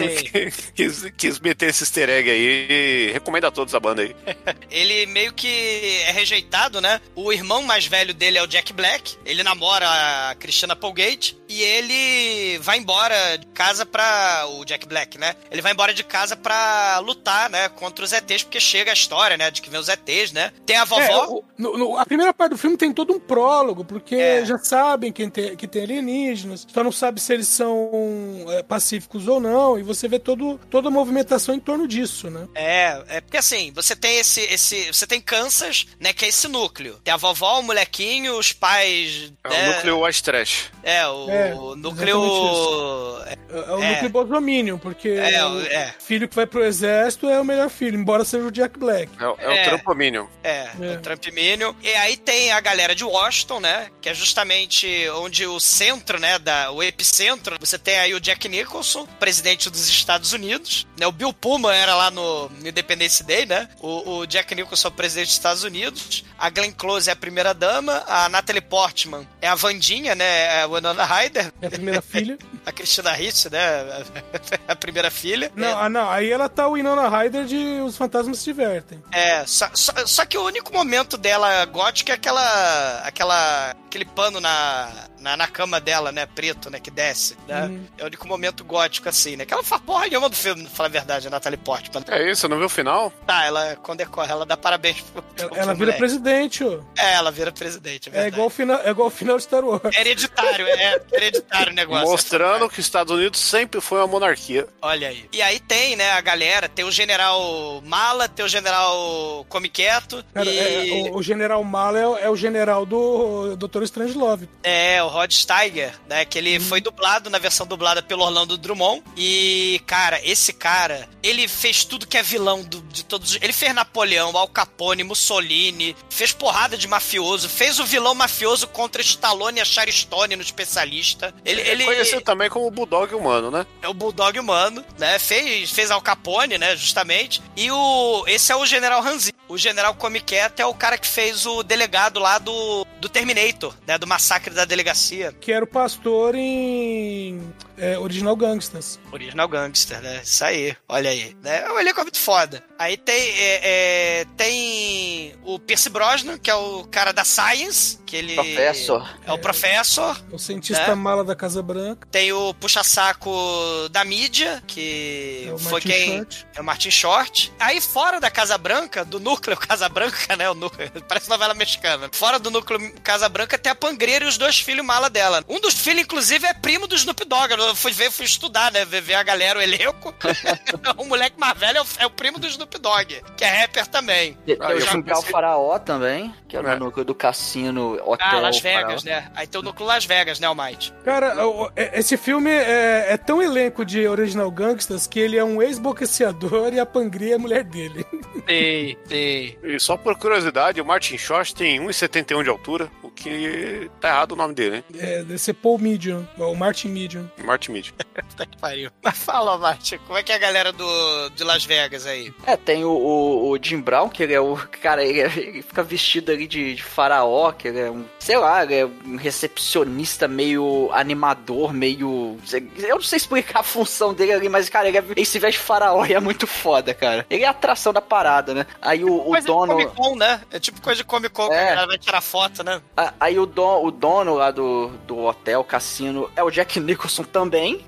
quis, quis meter esse easter egg aí e recomendo a todos a banda aí. Ele meio que é rejeitado, né? O irmão mais velho dele é o Jack Black. Ele namora a Christina Applegate. E ele vai embora de casa pra. O Jack Black, né? Ele vai embora de casa pra lutar, né? Contra os ETs, porque chega a história, né? De que vem os ETs, né? Tem a É, vovó. o- no- no- a primeira parte do filme tem todo um prólogo, porque É. já sabem quem tem, que tem alienígenas, só não sabe se eles são é, pacíficos ou não, e você vê todo, toda a movimentação em torno disso, né? É, é porque assim, você tem esse, esse. Você tem Kansas, né? Que é esse núcleo. Tem a vovó, o molequinho, os pais. É né, o núcleo white trash. É, o É, núcleo. É, é o É. núcleo Bolsominion, porque É, o é. filho que vai pro exército é o melhor filho, embora seja o Jack Black. É, o- é É. o Trampominion. É, É. o Trump Minion. E aí tem a galera de Washington, né? Que é justamente onde o centro, né? Da, o epicentro. Você tem aí o Jack Nicholson, presidente dos Estados Unidos. Né, o Bill Pullman era lá no Independence Day, né? O, o Jack Nicholson é o presidente dos Estados Unidos. A Glenn Close é a primeira dama. A Natalie Portman é a Vandinha, né? É a Winona Ryder. É a primeira filha. A Christina Ricci, né? A primeira filha. Não, ah, não, aí ela tá o Winona Ryder de Os Fantasmas Se Divertem. É, só, só, só que o único momento dela gótica é aquela. aquela. aquele pano na, na, na cama dela, né? Preto, né? Que desce, né? Uhum. É o único momento gótico, assim, né? Que ela faz porra nenhuma do filme, pra falar a verdade, a Natalie Portman. É isso, não viu o final? Tá, ela condecorre, ela dá parabéns pro, pro Ela, ela vira presidente, ó. É, ela vira presidente, é É igual o final, é igual o final de Star Wars. É hereditário, é hereditário o negócio. Mostrando que os Estados Unidos sempre foi uma monarquia. Olha aí. E aí tem, né, a galera, tem o general Mala, tem o general Come Quieto, Cara, e... é, o, o General Mala é, o- é o general do Dr. Strangelove. É, o Rod Steiger, né? Que ele foi dublado na versão dublada pelo Orlando Drummond. E, cara, esse cara, ele fez tudo que é vilão do- de todos. Ele fez Napoleão, Al Capone, Mussolini, fez porrada de mafioso, fez o vilão mafioso contra Stallone e a Charistone no especialista. Ele, ele Conhecido também como Bulldog humano, né? é o Bulldog humano, né? Fez, fez Al Capone, né? Justamente. E o esse é o General Hanzi. O General Come Quieto é o cara que fez o delegado lá do, do Terminator, né? Do massacre da delegacia. Que era o pastor em é, Original Gangsters. Original Gangster, né? Isso aí, olha aí. Né? O elenco é muito foda. Aí tem, é, é, tem o Pierce Brosnan, que é o cara da Science, que ele... Professor. É o Professor. O cientista É. mala da Casa Branca. Tem o puxa-saco da mídia, que É foi Martin quem... Short. É o Martin Short. Aí fora da Casa Branca, do núcleo Casa Branca, né? O núcleo, parece novela mexicana. Fora do núcleo Casa Branca tem a Pangreira e os dois filhos mala dela. Um dos filhos, inclusive, é primo do Snoop Dogg. Eu fui ver, fui estudar, né? Ver, ver a galera, o elenco. o moleque mais velho é o, é o primo do Snoop Dogg, que é rapper também. O eu Central pensei- Faraó também, que é É. o núcleo do cassino, hotel. Ah, Las Faraó. Vegas, né? Aí tem o núcleo Las Vegas, né, Almighty? Cara, o- é- esse filme é, é tão elenco de Original Gangsters que ele é um ex-boqueceador e a Pangria é a mulher dele. Tem, tem. E só por curiosidade, o Martin Short tem 1,71 de altura, o que tá errado o nome dele, né? É, deve ser Paul Medium, o Martin Medium. Martin Mid. Puta que pariu. Mas fala, Almighty, como é que é a galera do, de Las Vegas aí? É, tem o, o, o Jim Brown, que ele é o. Cara, ele, é- ele fica vestido ali de, de faraó, que ele é um. Sei lá, ele é um recepcionista meio animador, meio. Eu não sei explicar a função dele ali, mas, cara, ele, é, ele se veste de faraó e é muito foda, cara. Ele é a atração da parada, né? Aí o, o coisa dono. de Comic Con, né? É tipo coisa de Comic Con, que É. a galera vai tirar foto, né? Aí o, don, o dono lá do, do hotel, cassino, é o Jack Nicholson também.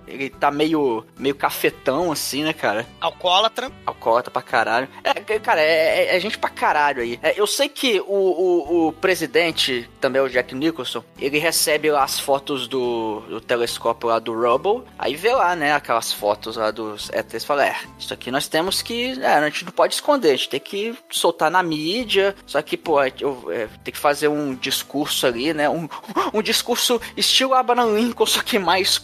Ele tá meio, meio cafetão, assim, né, cara? Alcoólatra. Alcoólatra pra caralho. É, cara, é, é- é gente pra caralho aí. É, eu sei que o, o, o presidente, também é o Jack Nicholson, ele recebe lá as fotos do, do telescópio lá do Rubble, aí vê lá, né, aquelas fotos lá dos ETs e fala, é, isso aqui nós temos que, é, a gente não pode esconder, a gente tem que soltar na mídia, só que, pô, eu, é, tem que fazer um discurso ali, né, um, um discurso estilo Abraham Lincoln, só que mais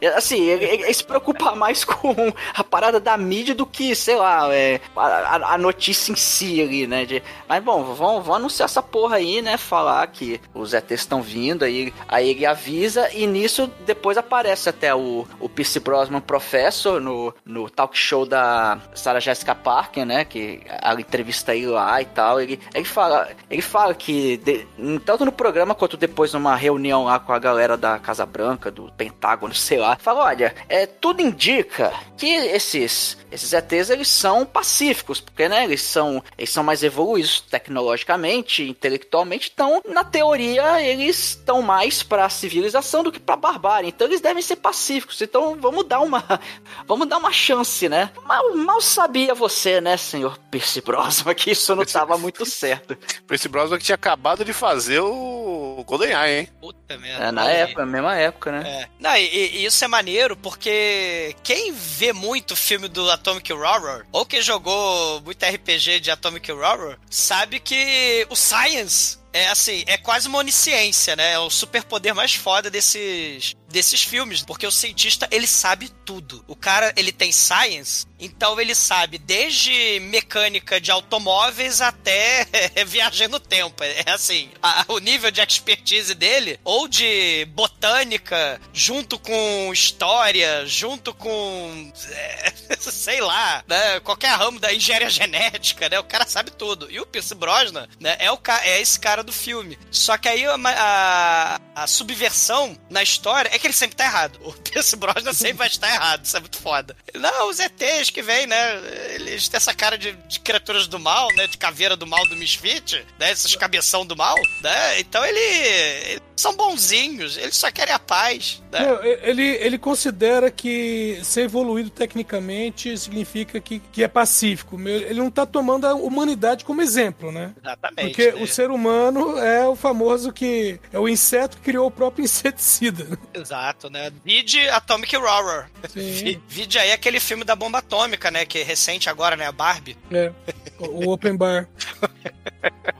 É, assim, ele, ele- ele se preocupa mais com a parada da mídia do que, sei lá, é, a, a- a notícia em si ali, né, de, mas bom, vão, vão anunciar essa porra aí, né, falar que os ETs estão vindo, aí, aí ele avisa, e nisso depois aparece até o, o Pierce Brosnan Professor no, no talk show da Sarah Jessica Parker, né, que ela entrevista ele lá e tal, ele, ele fala, ele fala que de- tanto no programa quanto depois numa reunião lá com a galera da Casa Branca, do Pentágono, sei lá, fala, olha, é, tudo indica que esses, esses ETs, eles são pacíficos, porque, né, eles são, eles são mais evoluídos tecnologicamente, intelectualmente, então, na teoria, eles estão mais pra civilização do que pra barbárie, então eles devem ser pacíficos, então vamos dar uma, vamos dar uma chance, né? Mal, mal sabia você, né, senhor Percy Brosnan, que isso não tava muito certo. Esse Brosnan que tinha acabado de fazer o GoldenEye, hein? Puta merda. É, na época, mesma época, né? É. Não, e, e isso é maneiro porque quem vê muito filme do Atomic Horror, ou quem jogou muito RPG de Atomic Horror, sabe que o Science é assim, é quase uma onisciência, né? É o superpoder mais foda desses desses filmes, porque o cientista, ele sabe tudo. O cara, ele tem science, então ele sabe desde mecânica de automóveis até viagem no tempo. É assim, a- o nível de expertise dele, ou de botânica, junto com história, junto com, é, sei lá, né, qualquer ramo da engenharia genética, né? O cara sabe tudo. E o Pierce Brosnan, né, é, o é esse cara do filme. Só que aí a, a, a subversão na história é que ele sempre tá errado. O Pierce Brosnan sempre vai estar errado. Isso é muito foda. Não, os ETs que vêm, né? Eles têm essa cara de, de criaturas do mal, né? De caveira do mal do Misfit, né? Esses cabeção do mal, né? Então ele, ele são bonzinhos, eles só querem a paz. Né? Não, ele, ele considera que ser evoluído tecnicamente significa que, que é pacífico. Ele não tá tomando a humanidade como exemplo, né? Exatamente. Porque né? o ser humano é o famoso que. É o inseto que criou o próprio inseticida. Exato, né? Vide Atomic Horror. Vi- Vide aí aquele filme da bomba atômica, né? Que é recente agora, né? A Barbie. É. O Open Bar.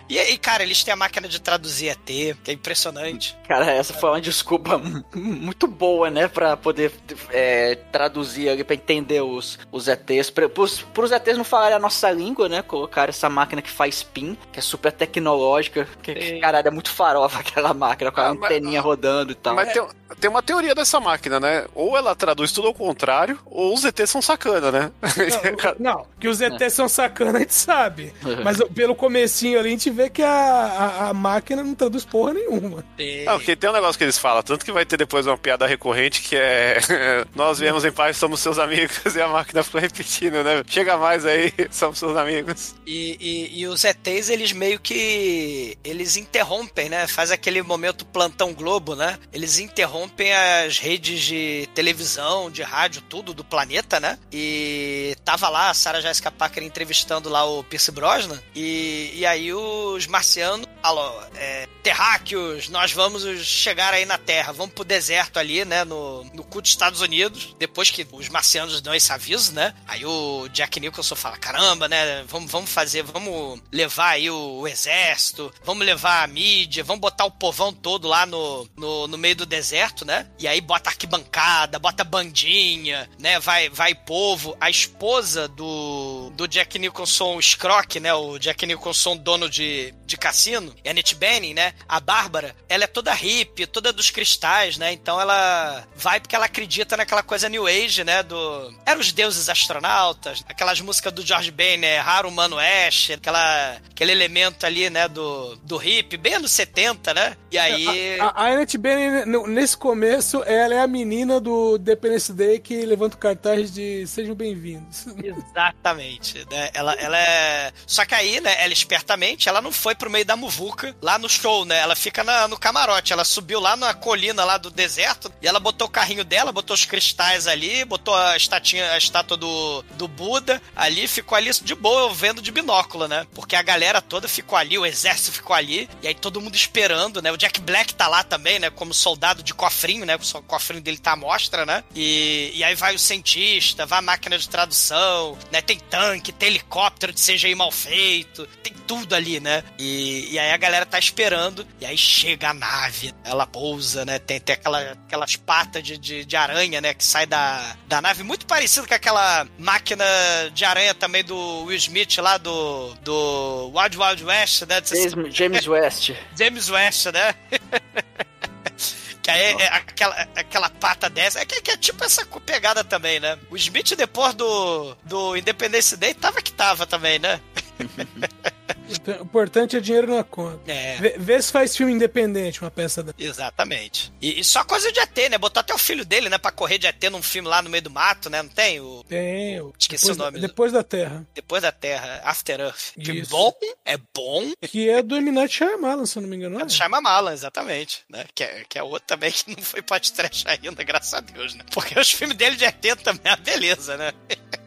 E aí, cara, eles têm a máquina de traduzir ET, que é impressionante. Cara, essa foi uma desculpa mu- muito boa, né? Pra poder é, traduzir ali, pra entender os, os ETs. Pra, pros, pros ETs não falarem a nossa língua, né? Colocar essa máquina que faz spin, que é super tecnológica. Que, que, caralho, é muito farofa aquela máquina, com a Ah, mas- anteninha rodando e tal. Mas tem, tem uma teoria dessa máquina, né? Ou ela traduz tudo ao contrário, ou os ETs são sacana, né? Não, não, que os ETs são sacana, a gente sabe. Uhum. Mas pelo comecinho ali, a gente vê que a, a, a máquina não traduz porra nenhuma. Não, porque tem um negócio que eles falam, tanto que vai ter depois uma piada recorrente que é nós viemos em paz, somos seus amigos, e a máquina ficou repetindo, né? Chega mais aí, somos seus amigos. E, e, e os ETs, eles meio que. Eles interrompem, né? Faz aquele momento plantão Globo, né? Eles interrompem as redes de televisão, de rádio, tudo do planeta, né? E tava lá a Sarah Jessica Parker entrevistando lá o Pierce Brosnan. E, e aí os marcianos falam: é, terráqueos, nós vamos chegar aí na Terra, vamos pro deserto ali, né? No, no cu dos Estados Unidos. Depois que os marcianos dão esse aviso, né? Aí o Jack Nicholson fala: caramba, né? Vamos, vamos fazer, vamos levar aí o, o exército, vamos levar a mídia, vamos botar o povão todo lá no, no, no meio do deserto, né? E aí bota arquibancada, bota bandinha, né? Vai, vai povo. A esposa do, do Jack Nicholson Scrock, né? O Jack Nicholson, dono de, de cassino, e a Annette Bening, né? A Bárbara, ela é toda hippie, toda dos cristais, né? Então ela vai porque ela acredita naquela coisa New Age, né? Do. Eram os deuses astronautas, aquelas músicas do George Ben, né? Raro Mano Ash, aquela, aquele elemento ali, né? Do, do hippie, bem anos 70, né? E aí. A, a Annette Bening, nesse começo, ela é a menina do Independence Day que levanta o cartaz de Sejam Bem-vindos. Exatamente, né? Ela, ela é. Só que aí, né, ela espertamente, ela não foi pro meio da muvuca lá no show, né? Ela fica na- no camarote. Ela subiu lá na colina lá do deserto e ela botou o carrinho dela, botou os cristais ali, botou a, estatinha, a estátua do, do Buda ali, ficou ali de boa, vendo de binóculo, né? Porque a galera toda ficou ali, o exército ficou ali, e aí todo mundo esperando, né? O Jack Black tá lá também, né? Como soldado de cofrinho, né? O cofrinho dele tá à mostra, né? E, e aí vai o cientista, vai a máquina de tradução, né? Tem tanque, tem helicóptero de CGI mal feito, tem tudo ali, né? E, e aí a galera tá esperando, e aí chega a nave, ela pousa, né? Tem, tem aquela, aquelas patas de, de, de aranha, né? Que sai da, da nave, muito parecido com aquela máquina de aranha também do Will Smith lá do, do Wild Wild West, né? James, James West. James West, né? Que aí é aquela, aquela pata dessa. É que, que é tipo essa pegada também, né? O Smith, depois do, do Independence Day, tava que tava também, né? O importante é dinheiro na conta. É. Vê, vê se faz filme independente, uma peça da. Exatamente. E, e só coisa de ET, né? Botou até o filho dele, né? Pra correr de ET num filme lá no meio do mato, né? Não tem? O... Tem. o- Esqueci depois, o nome. Depois da Terra. Depois da Terra, After Earth. Isso. bom, é bom. Que é do. Night Shyamalan, se eu não me engano. é? Chama Malan, exatamente. Né? Que, é, que é outro também que não foi pode trash ainda, graças a Deus, né? Porque os filmes dele de ET também é uma beleza, né?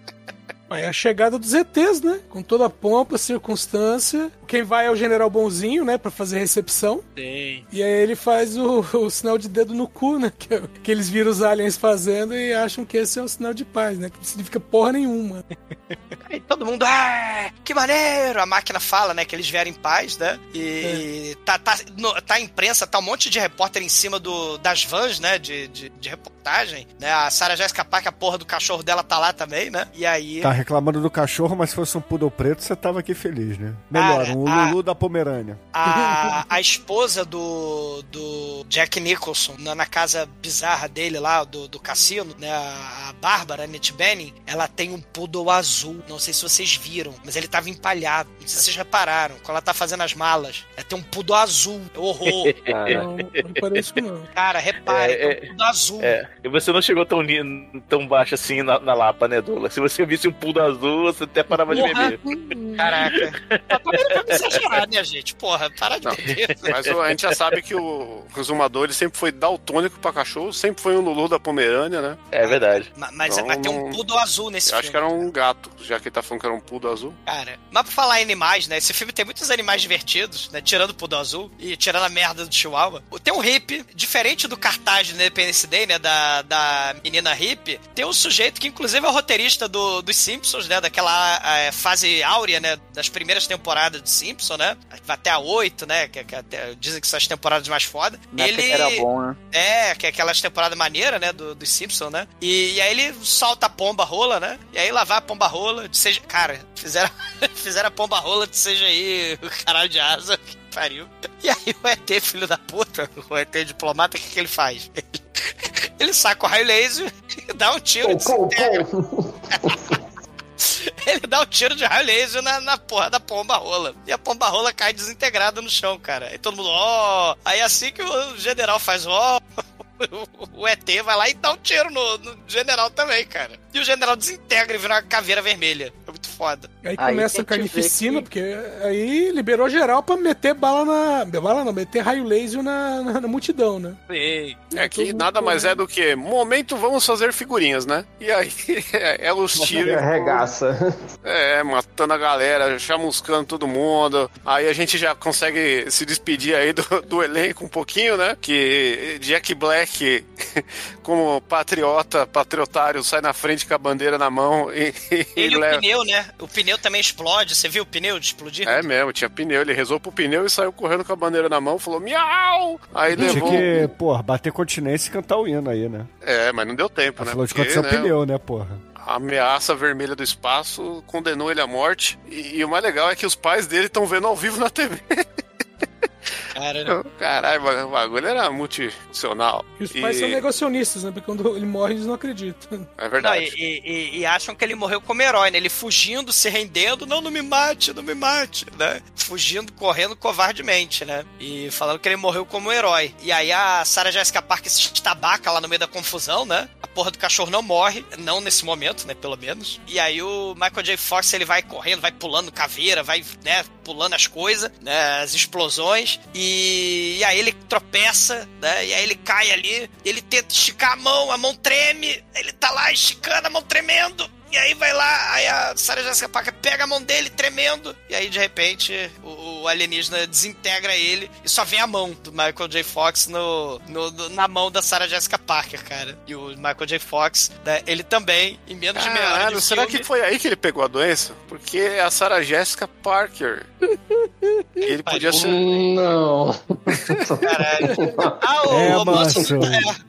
Aí a chegada dos ETs, né? Com toda a pompa, circunstância. Quem vai é o General Bonzinho, né? Pra fazer recepção. Tem. E aí ele faz o, o sinal de dedo no cu, né? Que, é que eles viram os aliens fazendo e acham que esse é o sinal de paz, né? Que não significa porra nenhuma. Aí todo mundo, ah, que maneiro! A máquina fala, né, que eles vieram em paz, né? E tá, tá, no- tá a imprensa, tá um monte de repórter em cima do, das vans, né, de, de, de reportagem, né? A Sarah Jessica Parker, a porra do cachorro dela tá lá também, né? E aí... Tá reclamando do cachorro, mas se fosse um poodle preto, você tava aqui feliz, né? Melhor, Cara, um a- Lulu da Pomerânia. A, a esposa do, do Jack Nicholson, na, na casa bizarra dele lá, do, do cassino, né? A, Bárbara, a Annette Bening, ela tem um poodle azul. Não sei se vocês viram, mas ele tava empalhado. Não sei se vocês repararam. Quando ela tá fazendo as malas, ela tem um poodle azul. É horror. Não, não parece não. Cara, repare, É, tem um poodle azul. É, e você não chegou tão, tão baixo assim na, na Lapa, né, Douglas? Se você visse um pudo azul, você até parava de Porra. beber. Caraca. Mas vamos exagerar, né, gente? Porra, para de beber. Mas a gente já sabe que o Resumador ele sempre foi daltônico pra cachorro, sempre foi um Lulu da Pomerânia, né? É verdade. Ma- Mas, Não, mas tem um poodle azul nesse Eu filme. acho que era um gato, já que ele tá falando que era um pudo azul. Cara, mas pra falar em animais, né? Esse filme tem muitos animais divertidos, né? Tirando o Poodle Azul e tirando a merda do Chihuahua. Tem um hippie, diferente do cartaz do Independence Day, né? Da, da menina hippie, tem um sujeito que inclusive é o roteirista do, dos Simpsons, né? Daquela eh, fase áurea, né? Das primeiras temporadas do Simpsons, né? Vai até a 8, né? Que, que até- dizem que são as temporadas mais foda. Época que era bom, né? É, que é aquelas temporadas maneiras, né, do, dos Simpsons, né? E, e aí ele solta a pomba rola, né? E aí lá vai a pomba rola de seja. Cara, fizeram, fizeram a pomba rola de seja aí o caralho de asa. Que pariu. E aí o ET, filho da puta, o ET diplomata, o que, que ele faz? Ele, ele saca o raio laser e dá um tiro e desintegra. Ele dá um tiro de raio laser na, na porra da pomba rola. E a pomba rola cai desintegrada no chão, cara. Aí todo mundo, ó. Aí assim que o general faz, ó. O ET vai lá e dá um tiro no, no general também, cara. E o general desintegra e vira uma caveira vermelha. É muito foda. Aí Aí começa a carnificina, que- porque aí liberou geral pra meter bala na. Bala não, meter raio laser na, na, na multidão, né? É que nada mais é do que momento vamos fazer figurinhas, né? E aí é os tiros. Arregaça. É, matando a galera, chamuscando todo mundo. Aí a gente já consegue se despedir aí do, do elenco um pouquinho, né? Que Jack Black, como patriota, patriotário, sai na frente com a bandeira na mão e, e Ele e o leva. pneu, né? O pneu também explode. Você viu o pneu de explodir? É mesmo, tinha pneu. Ele rezou pro pneu e saiu correndo com a bandeira na mão, falou miau! Aí Tinha levou. que, porra, bater continência e cantar o hino aí, né? É, mas não deu tempo, né? Afinal de Porque, contas, é o né, pneu, né, porra? A ameaça vermelha do espaço condenou ele à morte. E, e o mais legal é que os pais dele estão vendo ao vivo na TV. Cara, Caralho, o bagulho era multifuncional. E os pais E- são negacionistas, né? Porque quando ele morre, eles não acreditam. É Não, verdade. e, e- e acham que ele morreu como herói, né? Ele fugindo, se rendendo, não, não me mate, não me mate, né? Fugindo, correndo covardemente, né? E falando que ele morreu como herói. E aí a Sarah Jessica Parker se estabaca lá no meio da confusão, né? A porra do cachorro não morre, não nesse momento, né? Pelo menos. E aí o Michael J. Fox, ele vai correndo, vai pulando caveira, vai, né? Pulando as coisas, né? As explosões. E, e aí ele tropeça, né? E aí ele cai ali, ele tenta esticar a mão, a mão treme, ele tá lá esticando a mão tremendo. E aí vai lá, aí a Sarah Jessica Parker pega a mão dele tremendo, e aí de repente o, o alienígena desintegra ele e só vem a mão do Michael J. Fox no, no- no- na mão da Sarah Jessica Parker, cara. E o Michael J. Fox, né, ele também, em menos de meia hora Caralho, de será filme, que foi aí que ele pegou a doença? Porque é a Sarah Jessica Parker. ele podia ser. Não. Caralho. Ah, o, É, o moço- manso.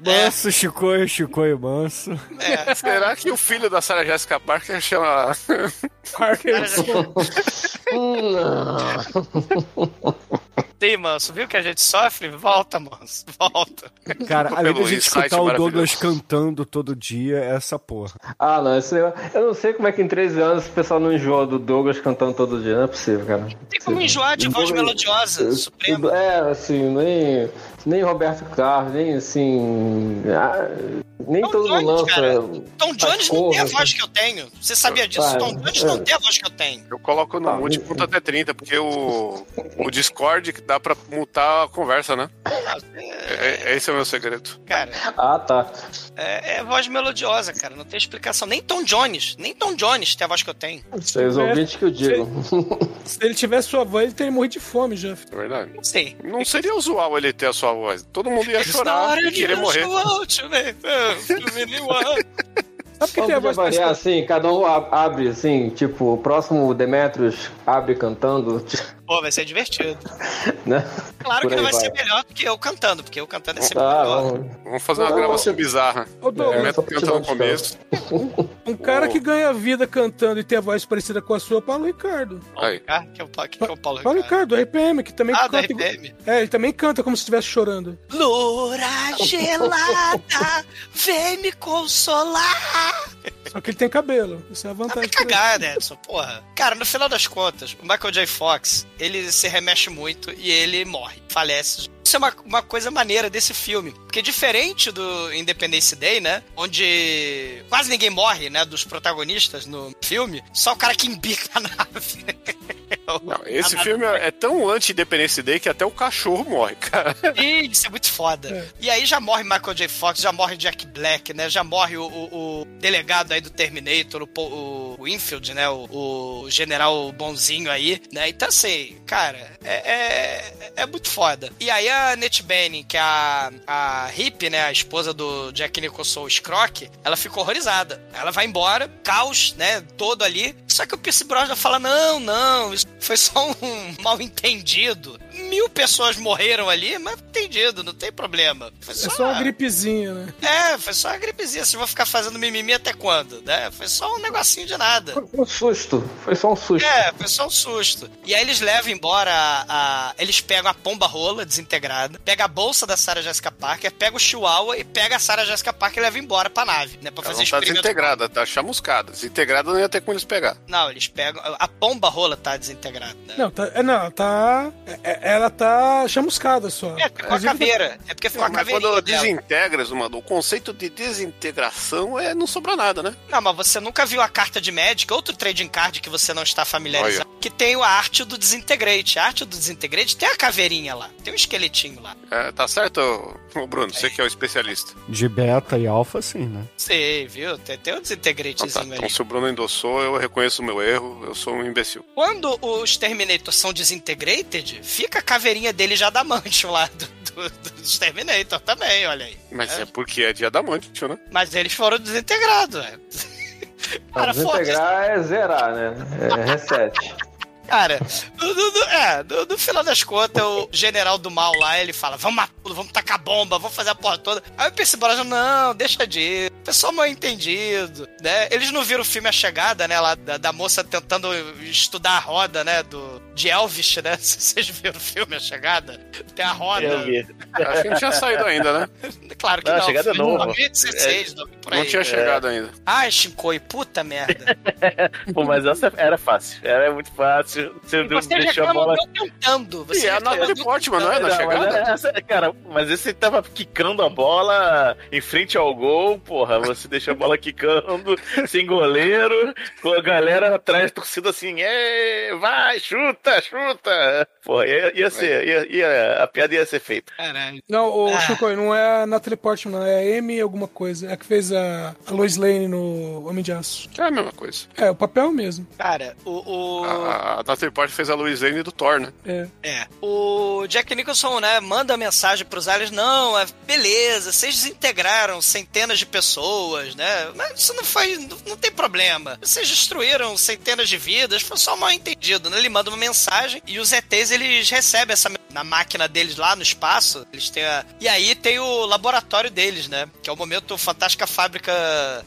É, Manso, Chicoio, Chicoio, manso. é, é. Será que o filho da Sarah Jessica Parker chama. Parker. Sim, manso, viu que a gente sofre? Volta, manso, volta. Cara, além da gente escutar o Douglas cantando todo dia, é essa porra. Ah, não, esse negócio- eu não sei como é que em 13 anos o pessoal não enjoa do Douglas cantando todo dia. Não é possível, cara. Não Tem como enjoar de voz melodiosa, suprema. É, assim, nem, nem Roberto Carlos, nem assim. ah, nem Tom todo mundo lança. cara. Tom Jones não tem a voz que eu tenho. Você sabia disso? Ah, Tom Jones é. não tem a voz que eu tenho. Eu coloco no Tá, mute e- ponto até 30, porque o, o Discord que dá pra mutar a conversa, né? É, é- esse é o meu segredo. Cara, Ah, tá. é, é voz melodiosa, cara. Não tem explicação. Nem Tom Jones. Nem Tom Jones tem a voz que eu tenho. Vocês ouvintes que eu digo. Se ele tivesse sua voz, ele teria morrido de fome já. É verdade. Sim. Não seria usual ele ter a sua voz. Todo mundo ia chorar hora e querer morrer. Sabe quem tem a voz variar assim, cada um ab- abre assim, tipo, o próximo Demetrius abre cantando, Pô, vai ser divertido. né? Claro Por que não aí vai, ser vai. melhor do que eu cantando, porque eu cantando é sempre Ah, melhor. vamos. Vamos fazer uma Não, gravação não. bizarra. Ô, Douglas, O Neto só pra canta no começo. um cara que ganha vida cantando e tem a voz parecida com a sua é o Paulo Ricardo. Aí. Ah, que é o, que é o Paulo Paulo Ricardo. Ricardo, do RPM, que também Ah, canta. RPM. É, ele também canta como se estivesse chorando. Loura gelada, vem me consolar. Só que ele tem cabelo. Isso é a Tá vantagem. cagar, Edson, porra. Cara, no final das contas, o Michael J. Fox, ele se remexe muito e ele morre. Falece Isso é uma, uma coisa maneira desse filme. Porque diferente do Independence Day, né? Onde quase ninguém morre, né? Dos protagonistas no filme, só o cara que embica a nave. Não, esse filme é tão anti-Independence Day que até o cachorro morre, cara. Ih, isso é muito foda. E aí já morre Michael J. Fox, já morre Jack Black, né? Já morre o, o- o delegado aí do Terminator, o, o Winfield, né? O, o general bonzinho aí, né? Então, assim, cara, é, é, é muito foda. E aí a Annette Bening, que é a, a hippie, né? A esposa do Jack Nicholson, o Scrock, ela fica horrorizada. Ela vai embora, caos, né? Todo ali. Só que o Pierce Brosnan fala, não, não, isso foi só um mal entendido. Mil pessoas morreram ali, mas entendido, não tem problema. Foi É só uma gripezinha, né? é, foi só uma gripezinha. Vocês vão ficar fazendo mimimi até quando, né? Foi só um negocinho de nada. Foi um susto. Foi só um susto. É, foi só um susto. E aí eles levam embora a. a- eles pegam a pomba rola desintegrada, pega a bolsa da Sarah Jessica Parker, pega o Chihuahua e pega a Sarah Jessica Parker e leva embora pra nave, né? Pra Ela fazer não tá desintegrada, tá chamuscada. Desintegrada não ia ter como eles pegar. Não, eles pegam. A pomba rola tá desintegrada. Né? Não, tá, é, não, ela tá. é- ela tá chamuscada só. É, ficou a caveira. É porque ficou a Mas caveirinha. quando desintegra, mano, o conceito de desintegração é não sobra nada, né? Não, mas você nunca viu a carta de Magic, outro trading card que você não está familiarizado, que tem a arte do Desintegrate. A arte do Desintegrate tem a caveirinha lá, tem um esqueletinho lá. É, tá certo, ô, Bruno? Você que é o especialista. De beta e alfa, sim, né? Sei, viu? Tem, tem um Então, tá. Desintegratezinho então se o Bruno endossou, eu reconheço o meu erro, eu sou um imbecil. Quando os Terminators são Desintegrated, fica a caveirinha dele já da Mansion lá do, do, dos Terminator também, olha aí. Mas é, porque é dia da Mansion, né? Mas eles foram desintegrados, é. Cara, Desintegrar é zerar, né? É reset. Cara, no, no- no- é, no, no final das contas, o general do mal lá, ele fala, vamos matar tudo, vamos tacar bomba, vamos fazer a porra toda. Aí o Percy Brosnan, não, deixa de pessoal mal entendido, né? Eles não viram o filme A Chegada, né, lá da, da moça tentando estudar a roda, né, do, de Elvis, né? Vocês viram o filme A Chegada? Tem a roda. Eu vi. Acho que não tinha saído ainda, né? Claro que Não, não. A Chegada não, 2016, por aí. Não tinha chegado ainda. Ai, Shinkoi, puta merda. Pô, mas essa era fácil. Era muito fácil. Você, E você deixou a bola. tentando. Você E é a Natalie Portman, não é? Na chegada? essa- cara, mas esse tava quicando a bola em frente ao gol, porra. Você deixou a bola quicando, sem goleiro, com a galera atrás, torcida assim, é, vai, chuta, chuta. Porra, ia, ia ser, ia, ia- a piada ia ser feita. Caralho. Não, o Ah. Chico, não é a Natalie Portman, não, é a Amy alguma coisa. É a que fez a, a Lois Lane no Homem de Aço. É a mesma coisa. É, o papel mesmo. Cara, o. o... A, a Natalie Portman fez a Louise Lane do Thor, né? É. É. O Jack Nicholson, né, manda mensagem pros aliens, não, é beleza, vocês desintegraram centenas de pessoas, né? Mas isso não foi. Não, não tem problema. Vocês destruíram centenas de vidas, foi só mal entendido, né? Ele manda uma mensagem e os ETs eles recebem essa na máquina deles lá no espaço. Eles têm a... E aí tem o laboratório deles, né? Que é o momento fantástica fábrica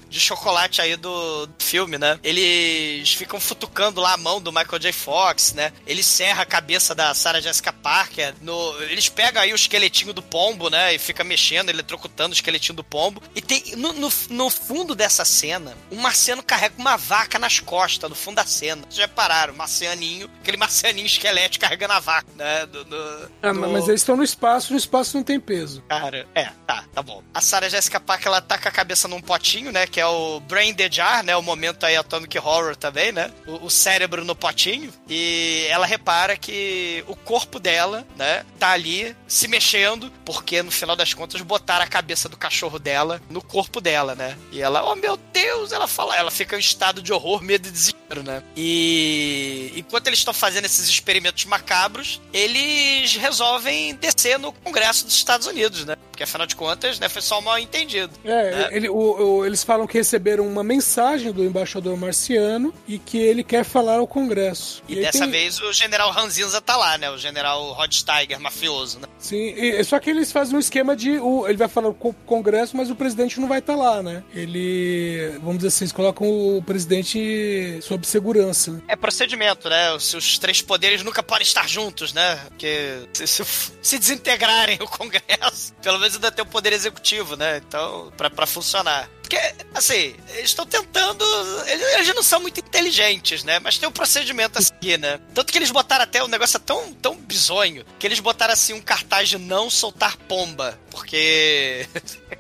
de chocolate aí do, do filme, né? Eles ficam futucando lá a mão do Michael J. Fox, né? Ele serra a cabeça da Sarah Jessica Parker. No... Eles pegam aí o esqueletinho do pombo, né? E fica mexendo, eletrocutando o esqueletinho do pombo. E tem no, no, no fundo dessa cena, um marciano carrega uma vaca nas costas, no fundo da cena. Vocês já pararam, marcianinho, aquele marcianinho esquelético carregando a vaca, né? Do, do- Ah, do- Mas eles estão no espaço, no espaço não tem peso. Cara, é, tá, tá bom. A Sarah Jessica Parker, ela tá com a cabeça num potinho, né? Que é o Brain the Jar, né? O momento aí Atomic Horror também, né? O, o cérebro no potinho. E ela repara que o corpo dela, né? Tá ali se mexendo, porque no final das contas botaram a cabeça do cachorro dela no corpo dela, né? E ela, oh meu Deus, ela fala, ela fica em estado de horror, medo e desespero, né? E enquanto eles estão fazendo esses experimentos macabros, eles resolvem descer no Congresso dos Estados Unidos, né? Porque afinal de contas, né, foi só um mal entendido. É, ele- o- o- eles falam que receberam uma mensagem do embaixador marciano e que ele quer falar ao Congresso. E aí dessa tem- vez o general Ranzinza tá lá, né? O general Rod Steiger, mafioso, né? Sim, e- só que eles fazem um esquema de. O, ele vai falar o Congresso, mas o presidente não vai estar lá, né? Ele. Vamos dizer assim, eles colocam o presidente sob segurança. É procedimento, né? Os, três poderes nunca podem estar juntos, né? Porque se, se- se desintegrarem o Congresso, pelo menos ainda tem o poder executivo, né? Então, pra funcionar. Porque, assim, eles estão tentando. Eles, eles não são muito inteligentes, né? Mas tem um procedimento a seguir, né? Tanto que eles botaram até um negócio tão, tão bizonho que eles botaram assim um cartaz de não soltar pomba. Porque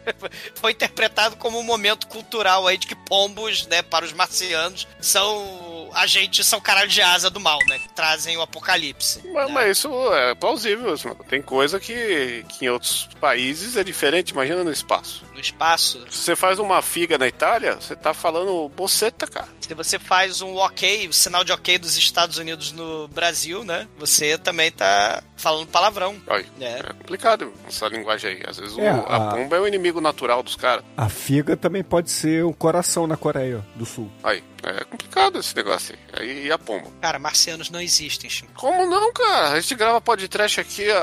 foi interpretado como um momento cultural aí de que pombos, né, para os marcianos, são agentes, são caralho de asa do mal, né? Que trazem o apocalipse. Mas, mas isso é plausível. assim, Tem coisa que, que em outros países é diferente. Imagina no espaço. Espaço, Se você faz uma figa na Itália, você tá falando boceta, cara. se você faz um ok, o sinal de ok dos Estados Unidos no Brasil, né? Você também tá falando palavrão. É. é complicado essa linguagem aí. Às vezes o- É, a a- pomba é o inimigo natural dos caras. A figa também pode ser o coração na Coreia do Sul. Aí, é complicado esse negócio aí. Aí e a pomba? Cara, marcianos não existem, Chico. Como não, cara? A gente grava podcast aqui há,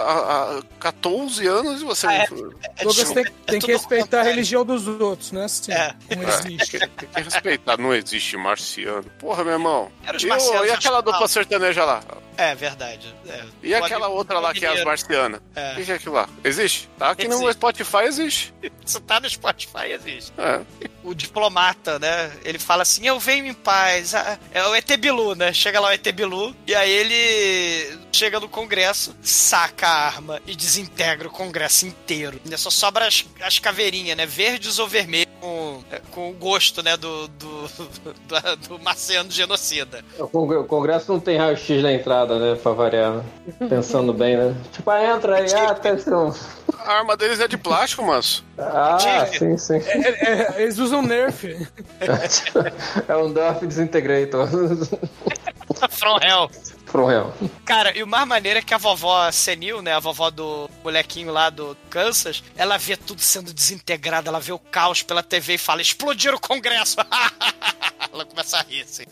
há 14 anos e você. Ah, é? Douglas desculpa, tem, é tem que tudo respeitar a. religião dos outros, né? Assim, É. Não É, existe. tem, que, tem que respeitar, não existe marciano. Porra, meu irmão. Era os E, marcianos e aquela dupla sertaneja lá? É verdade. é. E O aquela amigo- outra lá que é as marcianas? É. O que que é aquilo lá? Existe? Tá aqui no Existe. Spotify existe. Isso tá no Spotify, existe. É. O diplomata, né? Ele fala assim: Eu venho em paz. Ah, É o ET Bilu, né? Chega lá o ET Bilu, e aí ele chega no Congresso, saca a arma e desintegra o Congresso inteiro. Ainda só sobra as, as caveirinhas, né? Verdes ou vermelhos, com, é, com o gosto, né? Do, do, do, do marciano genocida. O congre- o Congresso não tem raio-x na entrada, né? Pra variar. né? Pensando bem, né? Tipo, ah, entra aí, ah, atenção. A arma deles é de plástico, manso. Ah, sim, sim. É, é, eles usam Nerf. É um Duff Disintegrator. From Hell. From Hell. Cara, e o mais maneiro é que a vovó senil, né? A vovó do molequinho lá do Kansas, ela vê tudo sendo desintegrado, ela vê o caos pela TV e fala: explodiram o Congresso! ela começa a rir, assim.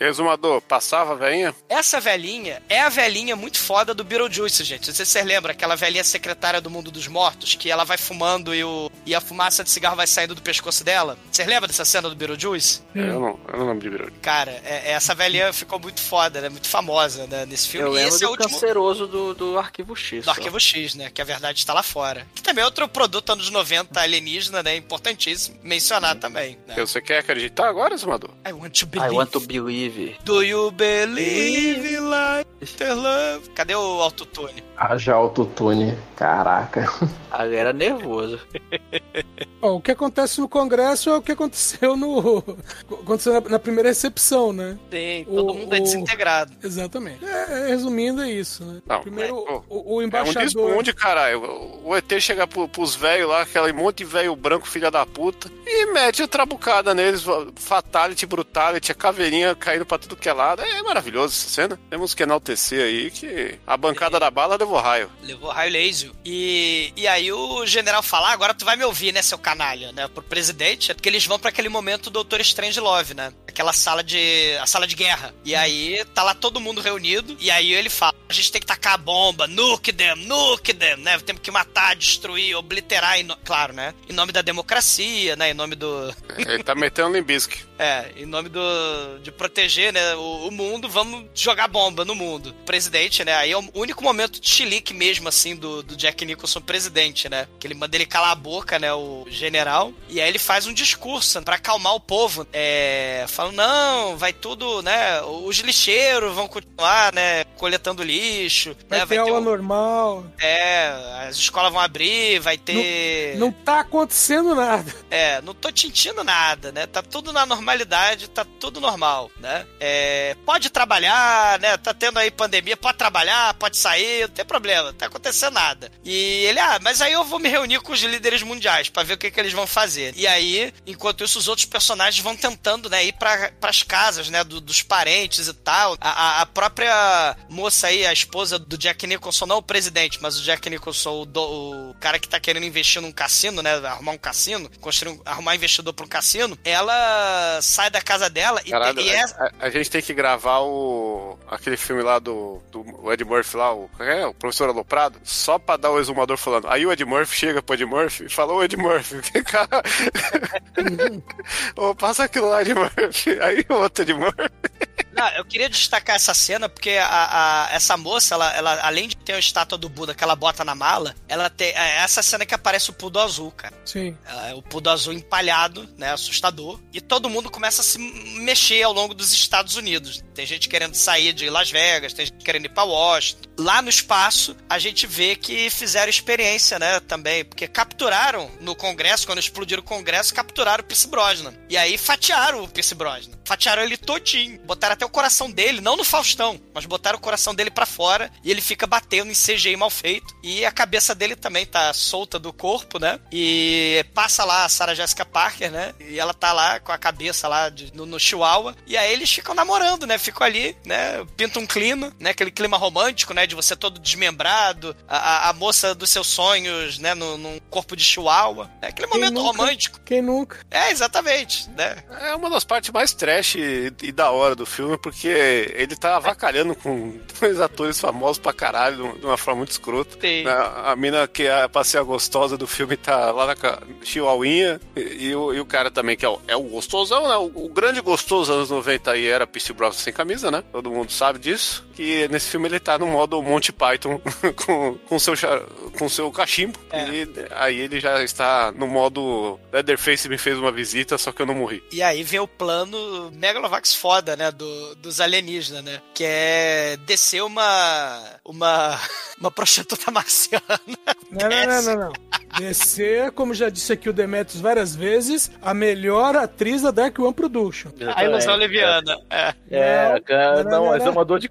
Exumador, passava, velhinha? Essa velhinha é a velhinha muito foda do Beetlejuice, gente. Não sei se vocês lembram, aquela velhinha secretária do mundo dos mortos, que ela vai fumando e, o, e a fumaça de cigarro vai saindo do pescoço dela. Vocês lembram dessa cena do Beetlejuice? Eu não, eu não lembro de Birulho. Cara, é- essa velhinha ficou muito foda, né? Muito famosa né? nesse filme. Eu e lembro esse é o último. canceroso do, do Arquivo X. Do só. Arquivo X, né? Que a verdade está lá fora. Que também é outro produto anos 90 alienígena, né? Importantíssimo mencionar também. Né? Você quer acreditar agora, exumador? I want to I believe. want to believe. Do you believe and love? Cadê o autotune? Haja autotune. Caraca. Ali era nervoso. Bom, o que acontece no Congresso é o que aconteceu no. aconteceu na, na primeira recepção, né? Tem, todo O- mundo é o- desintegrado. Exatamente. É, resumindo, é isso, né? Não, Primeiro, é, o, o É um embaixador. desbunde, caralho. O- ET chega pro, pros velhos lá, aquele monte de velho branco, filha da puta, e mete a trabucada neles, fatality, brutality, a caveirinha caindo pra tudo que é lado. É maravilhoso essa cena. Temos que enaltecer aí que a bancada da bala levou raio. Levou raio laser. E, e aí o general fala: "Ah, agora tu vai me ouvir, né, seu canalha, né? Pro presidente, porque eles vão pra aquele momento do Doutor Strange Love, né? Aquela sala de. a sala de guerra. E aí tá lá todo mundo reunido. E aí ele fala: a gente tem que tacar a bomba, nuke them, nuke them, né? Temos que matar, destruir, obliterar, no- claro, né? Em nome da democracia, né? Em nome do. Ele tá metendo limbisque. É, em nome do de proteger, né, o, o mundo, vamos jogar bomba no mundo. Presidente, né? Aí é o único momento de chilique mesmo, assim, do, do Jack Nicholson presidente, né? Que ele manda ele calar a boca, né, o general. E aí ele faz um discurso pra acalmar o povo. É, falando, não, vai tudo, né? Os lixeiros vão continuar, né? Coletando lixo. Vai né, ter aula um- normal. É, as escolas vão abrir, vai ter. Não tá acontecendo nada. É, não tô sentindo nada, né? Tá tudo na normalidade, tá tudo normal, né? É, pode trabalhar, né? Tá tendo aí pandemia, pode trabalhar, pode sair, não tem problema, não tá acontecendo nada. E ele, ah, mas aí eu vou me reunir com os líderes mundiais pra ver o que, que eles vão fazer. E aí, enquanto isso, os outros personagens vão tentando, né, ir pra, pras casas, né, do- dos parentes e tal. A, a- própria moça aí, a esposa do Jack Nicholson, não o presidente, mas o Jack Nicholson, o, do- o cara que tá querendo investir num cassino, né, arrumar um cassino, construir um- arrumar investidor pra um cassino, ela sai da casa dela e, Caralho, e é... a, a gente tem que gravar o. aquele filme lá do, do Ed Murphy lá, o, é, o professor Aloprado, só pra dar o exumador falando. Aí o Ed Murphy chega pro Ed Murphy e fala, ô Ed Murphy, vem cá. Ô, passa aquilo lá, Ed Murphy. Aí o outro Ed Murphy. Não, eu queria destacar essa cena porque a, a- essa moça, ela, ela, além de ter a estátua do Buda que ela bota na mala, ela tem é essa cena que aparece o pudo azul, cara. Sim. É, o pudo azul empalhado, né, assustador. E todo mundo começa a se mexer ao longo dos Estados Unidos. Tem gente querendo sair de Las Vegas, tem gente querendo ir pra Washington. Lá no espaço, a gente vê que fizeram experiência, né, também. Porque capturaram no Congresso, quando explodiram o Congresso, capturaram o Pierce Brosnan. E aí fatiaram o Pierce Brosnan. Fatiaram ele todinho. Botaram até o coração dele, não no Faustão, mas botaram o coração dele pra fora e ele fica batendo em CGI mal feito. E a cabeça dele também tá solta do corpo, né? E passa lá a Sarah Jessica Parker, né? E ela tá lá com a cabeça lá de- no, no Chihuahua. E aí eles ficam namorando, né? Ficam ali, né? Pinta um clima, né? Aquele clima romântico, né? De você todo desmembrado, a, a- moça dos seus sonhos, né? No, num corpo de Chihuahua. É aquele Quem momento nunca? romântico. Quem nunca? É, exatamente, né? É uma das partes mais trash e, e da hora do filme, porque ele tá avacalhando com dois atores famosos pra caralho, de uma forma muito escrota. Sim. A, a mina que é pra ser a gostosa do filme tá lá na chihuahuinha, e, e o, e o cara também, que é o, é o gostosão, né? O, o grande gostoso dos anos 90 aí era Pierce Brosnan sem camisa, né? Todo mundo sabe disso. Que nesse filme ele tá no modo Monty Python com, com, seu, com seu cachimbo. É. E aí ele já está no modo Leatherface me fez uma visita, só que eu não morri. E aí vem o plano Megalovax foda, né? Do, dos alienígenas, né? Que é descer uma. Uma. Uma prostituta marciana. Não, não, não, não, não. Descer, como já disse aqui o Demetrius várias vezes, a melhor atriz da Dark One Production. A ilusão leviana. É. É, Não, cara, não, não, não, mas é não. uma dor de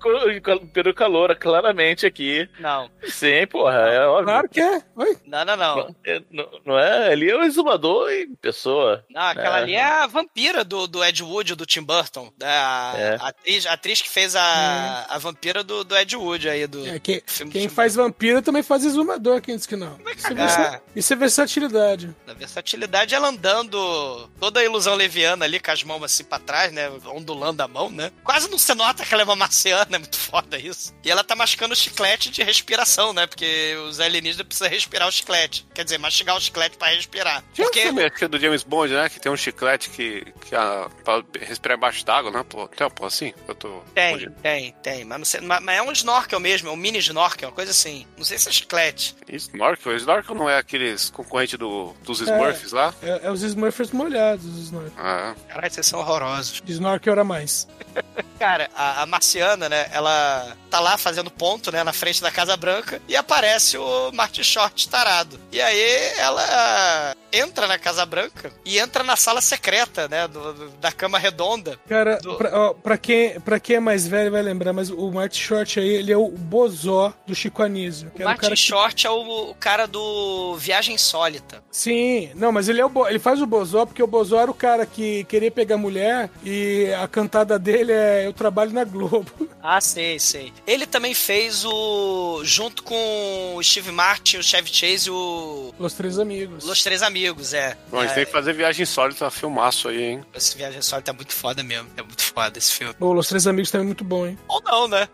pelo calor, claramente aqui. Não. Sim, porra, é óbvio. Claro que é. Oi? Não, não, não. É, não, não é? Ali é o exumador em pessoa. Não, aquela É. ali é a vampira do, do Ed Wood, do Tim Burton. A, É. a atriz, a atriz que fez a, a vampira do, do Ed Wood aí, do É, quem, filme do quem faz vampiro também faz exumador, quem disse que não. Isso é, cagar. isso é versatilidade. Na versatilidade, ela andando toda a ilusão leviana ali, com as mãos assim pra trás, né? Ondulando a mão, né? Quase não se nota que ela é uma marciana, é muito foda isso. E ela tá mascando o chiclete de respiração, né? Porque os alienígenas precisam respirar o chiclete. Quer dizer, mastigar o chiclete pra respirar. Tinha um Porque filme que é do James Bond, né? Que tem um chiclete que, que a, pra respirar embaixo d'água, né? Pô, tem uma porra assim? Eu tô. tem, tem, tem. Mas, não sei, mas, mas é um snorkel mesmo, é um mini snorkel, uma coisa assim. Não sei se é chiclete. Snorkel? Snorkel não é aqueles concorrentes do, dos Smurfs lá? É, é os Smurfers molhados, os Snorkel. Ah, Caralho, vocês são horrorosos. Snorkel era mais. Cara, a, a marciana, né, ela tá lá fazendo ponto, né, na frente da Casa Branca e aparece o Martin Short tarado. E aí ela entra na Casa Branca e entra na sala secreta, né, do- do- da cama redonda. Cara, Do- pra, ó, pra quem, pra quem é mais velho vai lembrar, mas o Martin Short aí, ele é o bozó do Chico Anísio. que O Martin cara que- Short é o, o cara do Viagem Insólita. Sim, não, mas ele é o bo- ele faz o bozó porque o bozó era o cara que queria pegar mulher e a cantada dele é Eu trabalho na Globo. Ah, sei, sei. Ele também fez o. junto com o Steve Martin, o Chevy Chase e o. Os Três Amigos. Os Três Amigos, é. bom, a gente é, tem que fazer viagem insólita, filmaço aí, hein? Esse Viagem Insólita é muito foda mesmo. É muito foda esse filme. Os Três Amigos também é muito bom, hein? Ou não, né?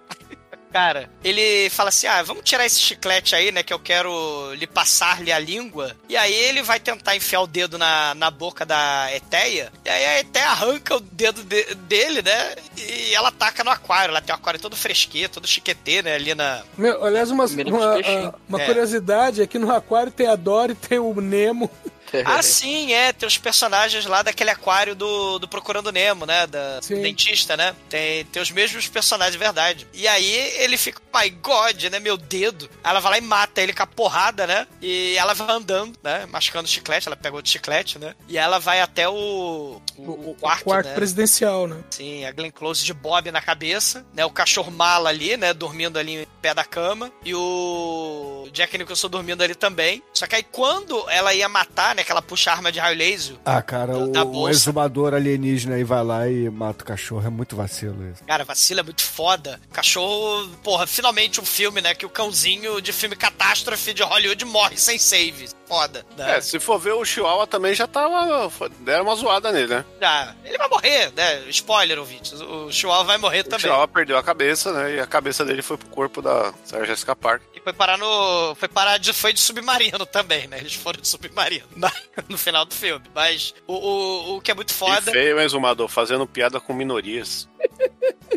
Cara, ele fala assim: ah, vamos tirar esse chiclete aí, né? Que eu quero lhe passar-lhe a língua. E aí ele vai tentar enfiar o dedo na, na boca da Eteia. E aí a Eteia arranca o dedo de- dele, né? E ela taca no aquário. Ela tem o aquário todo fresquinho, todo chiquetê, né? Ali na. Meu, aliás, uma, uma, peixinho. a- uma É. curiosidade é que no aquário tem a Dory, tem o Nemo. Ah, sim, é. Tem os personagens lá daquele aquário do, do Procurando Nemo, né? Da, do dentista, né? Tem, tem os mesmos personagens, verdade. E aí ele fica, my God, né? Meu dedo. Ela vai lá e mata ele com a porrada, né? E ela vai andando, né? Mascando o chiclete. Ela pega outro chiclete, né? E ela vai até o, o, o quarto, quarto né? presidencial, né? Sim, a Glenn Close de Bob na cabeça, né? O cachorro mala ali, né? Dormindo ali em pé da cama. E o Jack Nicholson dormindo ali também. Só que aí quando ela ia matar, né? Que ela puxa arma de raio laser. Ah, cara, o, Da o exumador alienígena aí vai lá e mata o cachorro. É muito vacilo isso. Cara, vacila é muito foda. Cachorro, porra, finalmente um filme, né? Que o cãozinho de filme catástrofe de Hollywood morre sem save. Foda. Né? É, se for ver o Chihuahua também já tava. Deram uma zoada nele, né? Ah, ele vai morrer, né? Spoiler, ouvintes. O Chihuahua vai morrer O também. Chihuahua perdeu a cabeça, né? E a cabeça dele foi pro corpo da Sarah Jessica Parker. E foi parar no. Foi parar de. Foi de submarino também, né? Eles foram de submarino na- no final do filme. Mas o, o, o que é muito E foda. feio, hein, Zumador? Fazendo piada com minorias.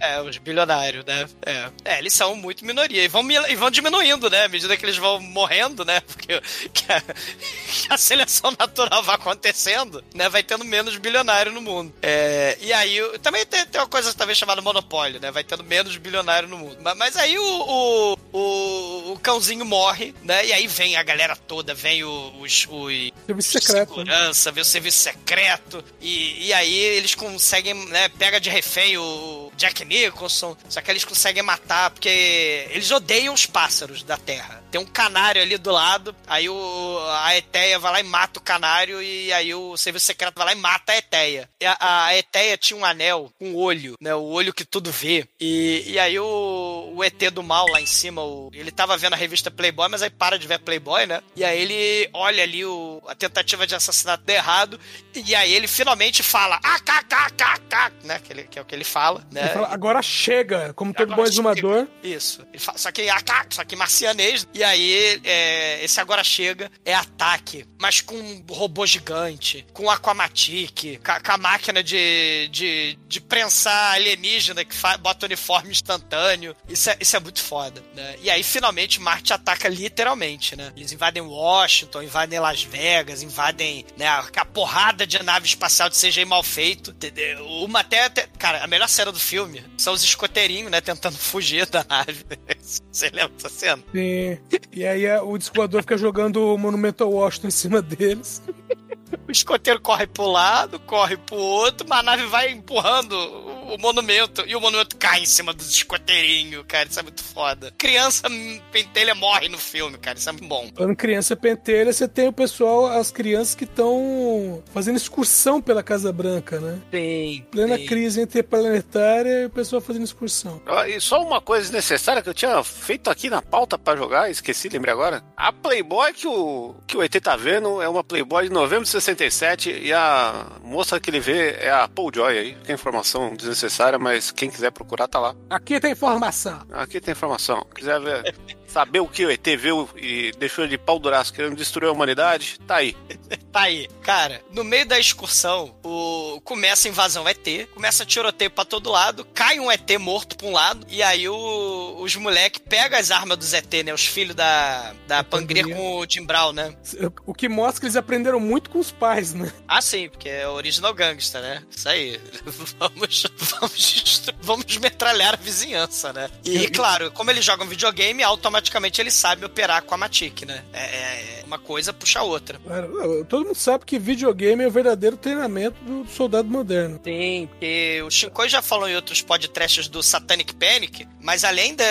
É, os bilionários, né? É. É, eles são muito minoria. E vão, e vão diminuindo, né? À medida que eles vão morrendo, né? Porque que a, que a seleção natural vai acontecendo, né? Vai tendo menos bilionário no mundo. É, e aí, também tem, tem uma coisa talvez chamada monopólio, né? Vai tendo menos bilionário no mundo. Mas, mas aí o, o, o, o cãozinho morre, né? E aí vem a galera toda, vem os, os Serviço secreto. né? segurança, vê o serviço secreto. E, e aí eles conseguem, né? Pega de refém o Jack Nicholson. Só que eles conseguem matar, porque eles odeiam os pássaros da Terra. Tem um canário ali do lado, aí o, a Eteia vai lá e mata o canário, e aí o serviço secreto vai lá e mata a Eteia. E a, a Eteia tinha um anel, um olho, né? O olho que tudo vê. E, e aí o, o ET do mal lá em cima, o- ele tava vendo a revista Playboy, mas aí para de ver Playboy, né? E aí ele olha ali o, a tentativa de assassinato deu errado, e aí ele finalmente fala, ah, cá, cá, né? Que, ele- que é o que ele fala, né? Ele fala, agora chega, como todo bom exumador. Isso. Ele fala- só que ah, só que marcianês. E aí, é, esse agora chega é ataque, mas com um robô gigante, com Aquamatic, com, com a máquina de, de, de prensar alienígena que fa- bota uniforme instantâneo. Isso é, isso é muito foda, né? E aí, finalmente, Marte ataca literalmente, né? Eles invadem Washington, invadem Las Vegas, invadem né, a, porrada de nave espacial de CGI mal feito. Uma até, até- Cara, a melhor cena do filme são os escoteirinhos, né? Tentando fugir da nave. Você lembra dessa cena? Sim. E aí é, o descoador fica jogando o Monumental Washington em cima deles. O escoteiro corre pro lado, corre pro outro, mas a nave vai empurrando o, monumento e o monumento cai em cima dos escoteirinhos, cara. Isso é muito foda. Criança hum, pentelha morre no filme, cara. Isso é muito bom. Em criança pentelha, você tem o pessoal, as crianças que estão fazendo excursão pela Casa Branca, né? Tem. Plena tem. crise interplanetária e o pessoal fazendo excursão. Ah, E só uma coisa desnecessária que eu tinha feito aqui na pauta pra jogar, esqueci, lembrei agora. A Playboy que o, que o ET tá vendo é uma Playboy de novembro de 67 e a moça que ele vê é a Paul Joy aí. Tem informação desnecessária, mas quem quiser procurar tá lá. Aqui tem informação. Aqui tem informação. Quiser ver, saber o que o ET viu e deixou ele de pau duraço querendo destruir a humanidade, tá aí. Tá aí. Cara, no meio da excursão, o... começa a invasão ET, começa tiroteio pra todo lado, cai um ET morto pra um lado, e aí o... os moleques pegam as armas dos ET, né? Os filhos da, da Pangria com o Jim Brown, né? O que mostra que eles aprenderam muito com os pais, né? Ah, sim, porque é original gangsta, né? Isso aí. Vamos, vamos, destru- vamos metralhar a vizinhança, né? E, claro, como eles jogam videogame, automaticamente eles sabem operar com a Matic, né? É, é- uma coisa puxa a outra. Todo mundo sabe que videogame é o verdadeiro treinamento do soldado moderno. Sim, porque o Shinkoi já falou em outros podcasts do Satanic Panic, mas além da-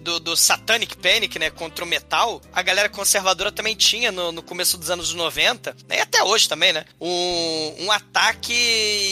do, do Satanic Panic, né, contra o metal, a galera conservadora também tinha no, no começo dos anos 90, né, e até hoje também, né, um, um ataque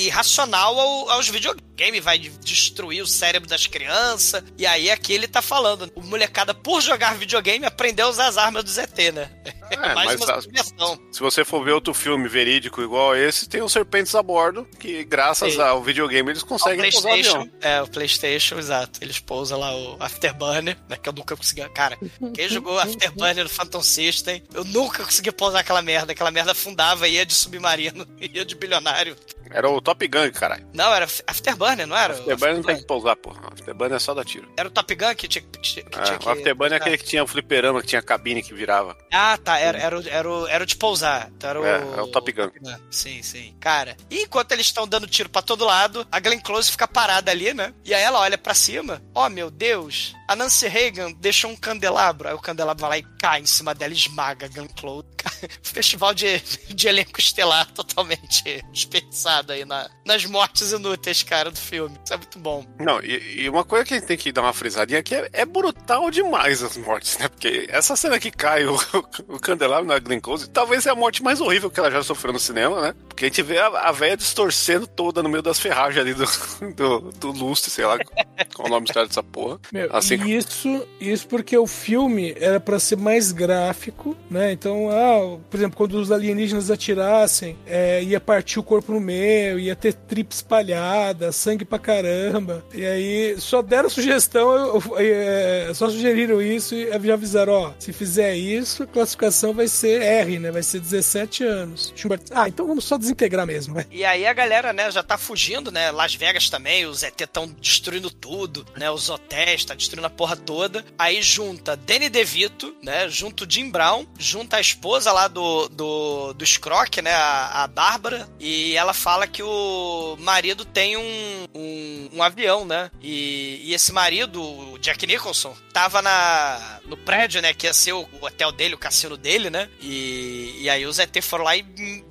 irracional ao- aos videogames. Vai de- destruir o cérebro das crianças, e aí aqui ele tá falando, o molecada, por jogar videogame, aprendeu a usar as armas do ZT, né? É, Mais uma subversão. se você for ver outro filme verídico igual a esse, tem os serpentes a bordo, que graças Sim. ao videogame eles conseguem pousar o PlayStation, avião. é, o PlayStation, exato. Eles pousam lá o Afterburner, né? Que eu nunca consegui. Cara, quem jogou Afterburner no Phantom System, eu nunca consegui pousar aquela merda. Aquela merda afundava, ia de submarino, ia de bilionário. Era o Top Gun, caralho. Não, era Afterburner, não era? Afterburner não tem que pousar, porra. Afterburner é só dar tiro. Era o Top Gun que tinha que. tinha- que É, tinha o que- Afterburner é aquele que tinha o fliperama, que tinha cabine que virava. Ah, tá. Era, era, o- era, o, era o de pousar. Então era o, É, é o Top Gun. Sim, sim. Cara, e enquanto eles estão dando tiro pra todo lado, a Glenn Close fica parada ali, né? E aí ela olha pra cima. Oh, meu Deus. A Nancy Reagan deixou um candelabro. Aí o candelabro vai lá e cai em cima dela e esmaga Close. Festival de, de elenco estelar totalmente desperdiçado aí na, nas mortes inúteis, cara, do filme. Isso é muito bom. Não, e, e uma coisa que a gente tem que dar uma frisadinha aqui é, é brutal demais as mortes, né? Porque essa cena que cai o, o candelabro na Glenn Close, talvez é a morte mais horrível que ela já sofreu no cinema, né? Porque a gente vê a, a véia distorcendo toda no meio das ferragens ali do, do, do lustre, sei lá qual o nome certo dessa porra. Meu, assim fica. Isso, isso porque o filme era pra ser mais gráfico, né? Então, ah, por exemplo, quando os alienígenas atirassem, é, ia partir o corpo no meio, ia ter tripa espalhada, sangue pra caramba. E aí só deram sugestão, eu- eu- é, só sugeriram isso e já avisaram, ó, se fizer isso, a classificação vai ser R, né? Vai ser 17 anos. Ah, então vamos só desintegrar mesmo, vai. E aí a galera, né, já tá fugindo, né? Las Vegas também, os ET estão destruindo tudo, né? Os hotéis, tá destruindo a porra toda. Aí junta Danny DeVito, né? Junto Jim Brown, junta a esposa lá do, do, do Scrock, né? A, a Bárbara. E ela fala que o marido tem um, um, um avião, né? E, e esse marido, o Jack Nicholson, tava na, no prédio, né? Que ia ser o, o hotel dele, o cassino dele, né? E, e aí os ET foram lá e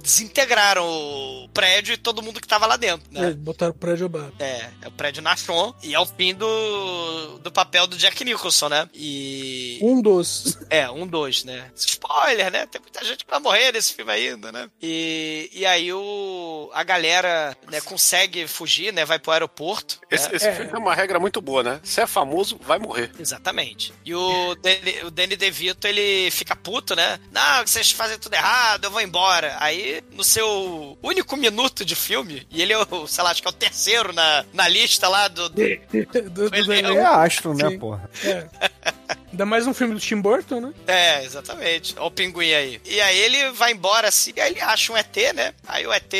desintegraram o prédio e todo mundo que tava lá dentro, né? É, botaram o prédio abaixo. É, é o prédio Nashon e é o fim do, do papel do Jack Nicholson, né? E. Um dos. É, um dois, né? Spoiler, né? Tem muita gente que vai morrer nesse filme ainda, né? E, e aí o, a galera né, consegue fugir, né? Vai pro aeroporto. Esse, né? esse filme é uma regra muito boa, né? Se é famoso, vai morrer. Exatamente. E o Danny, o Danny DeVito, ele fica puto, né? Não, vocês fazem tudo errado, eu vou embora. Aí, no seu único minuto de filme, e ele é o, sei lá, acho que é o terceiro na, na lista lá do. do do, do Ele é. É astro, né. Porra? É. Ainda mais um filme do Tim Burton, né? É, exatamente. Olha o pinguim aí. E aí ele vai embora assim, aí ele acha um ET, né? Aí o ET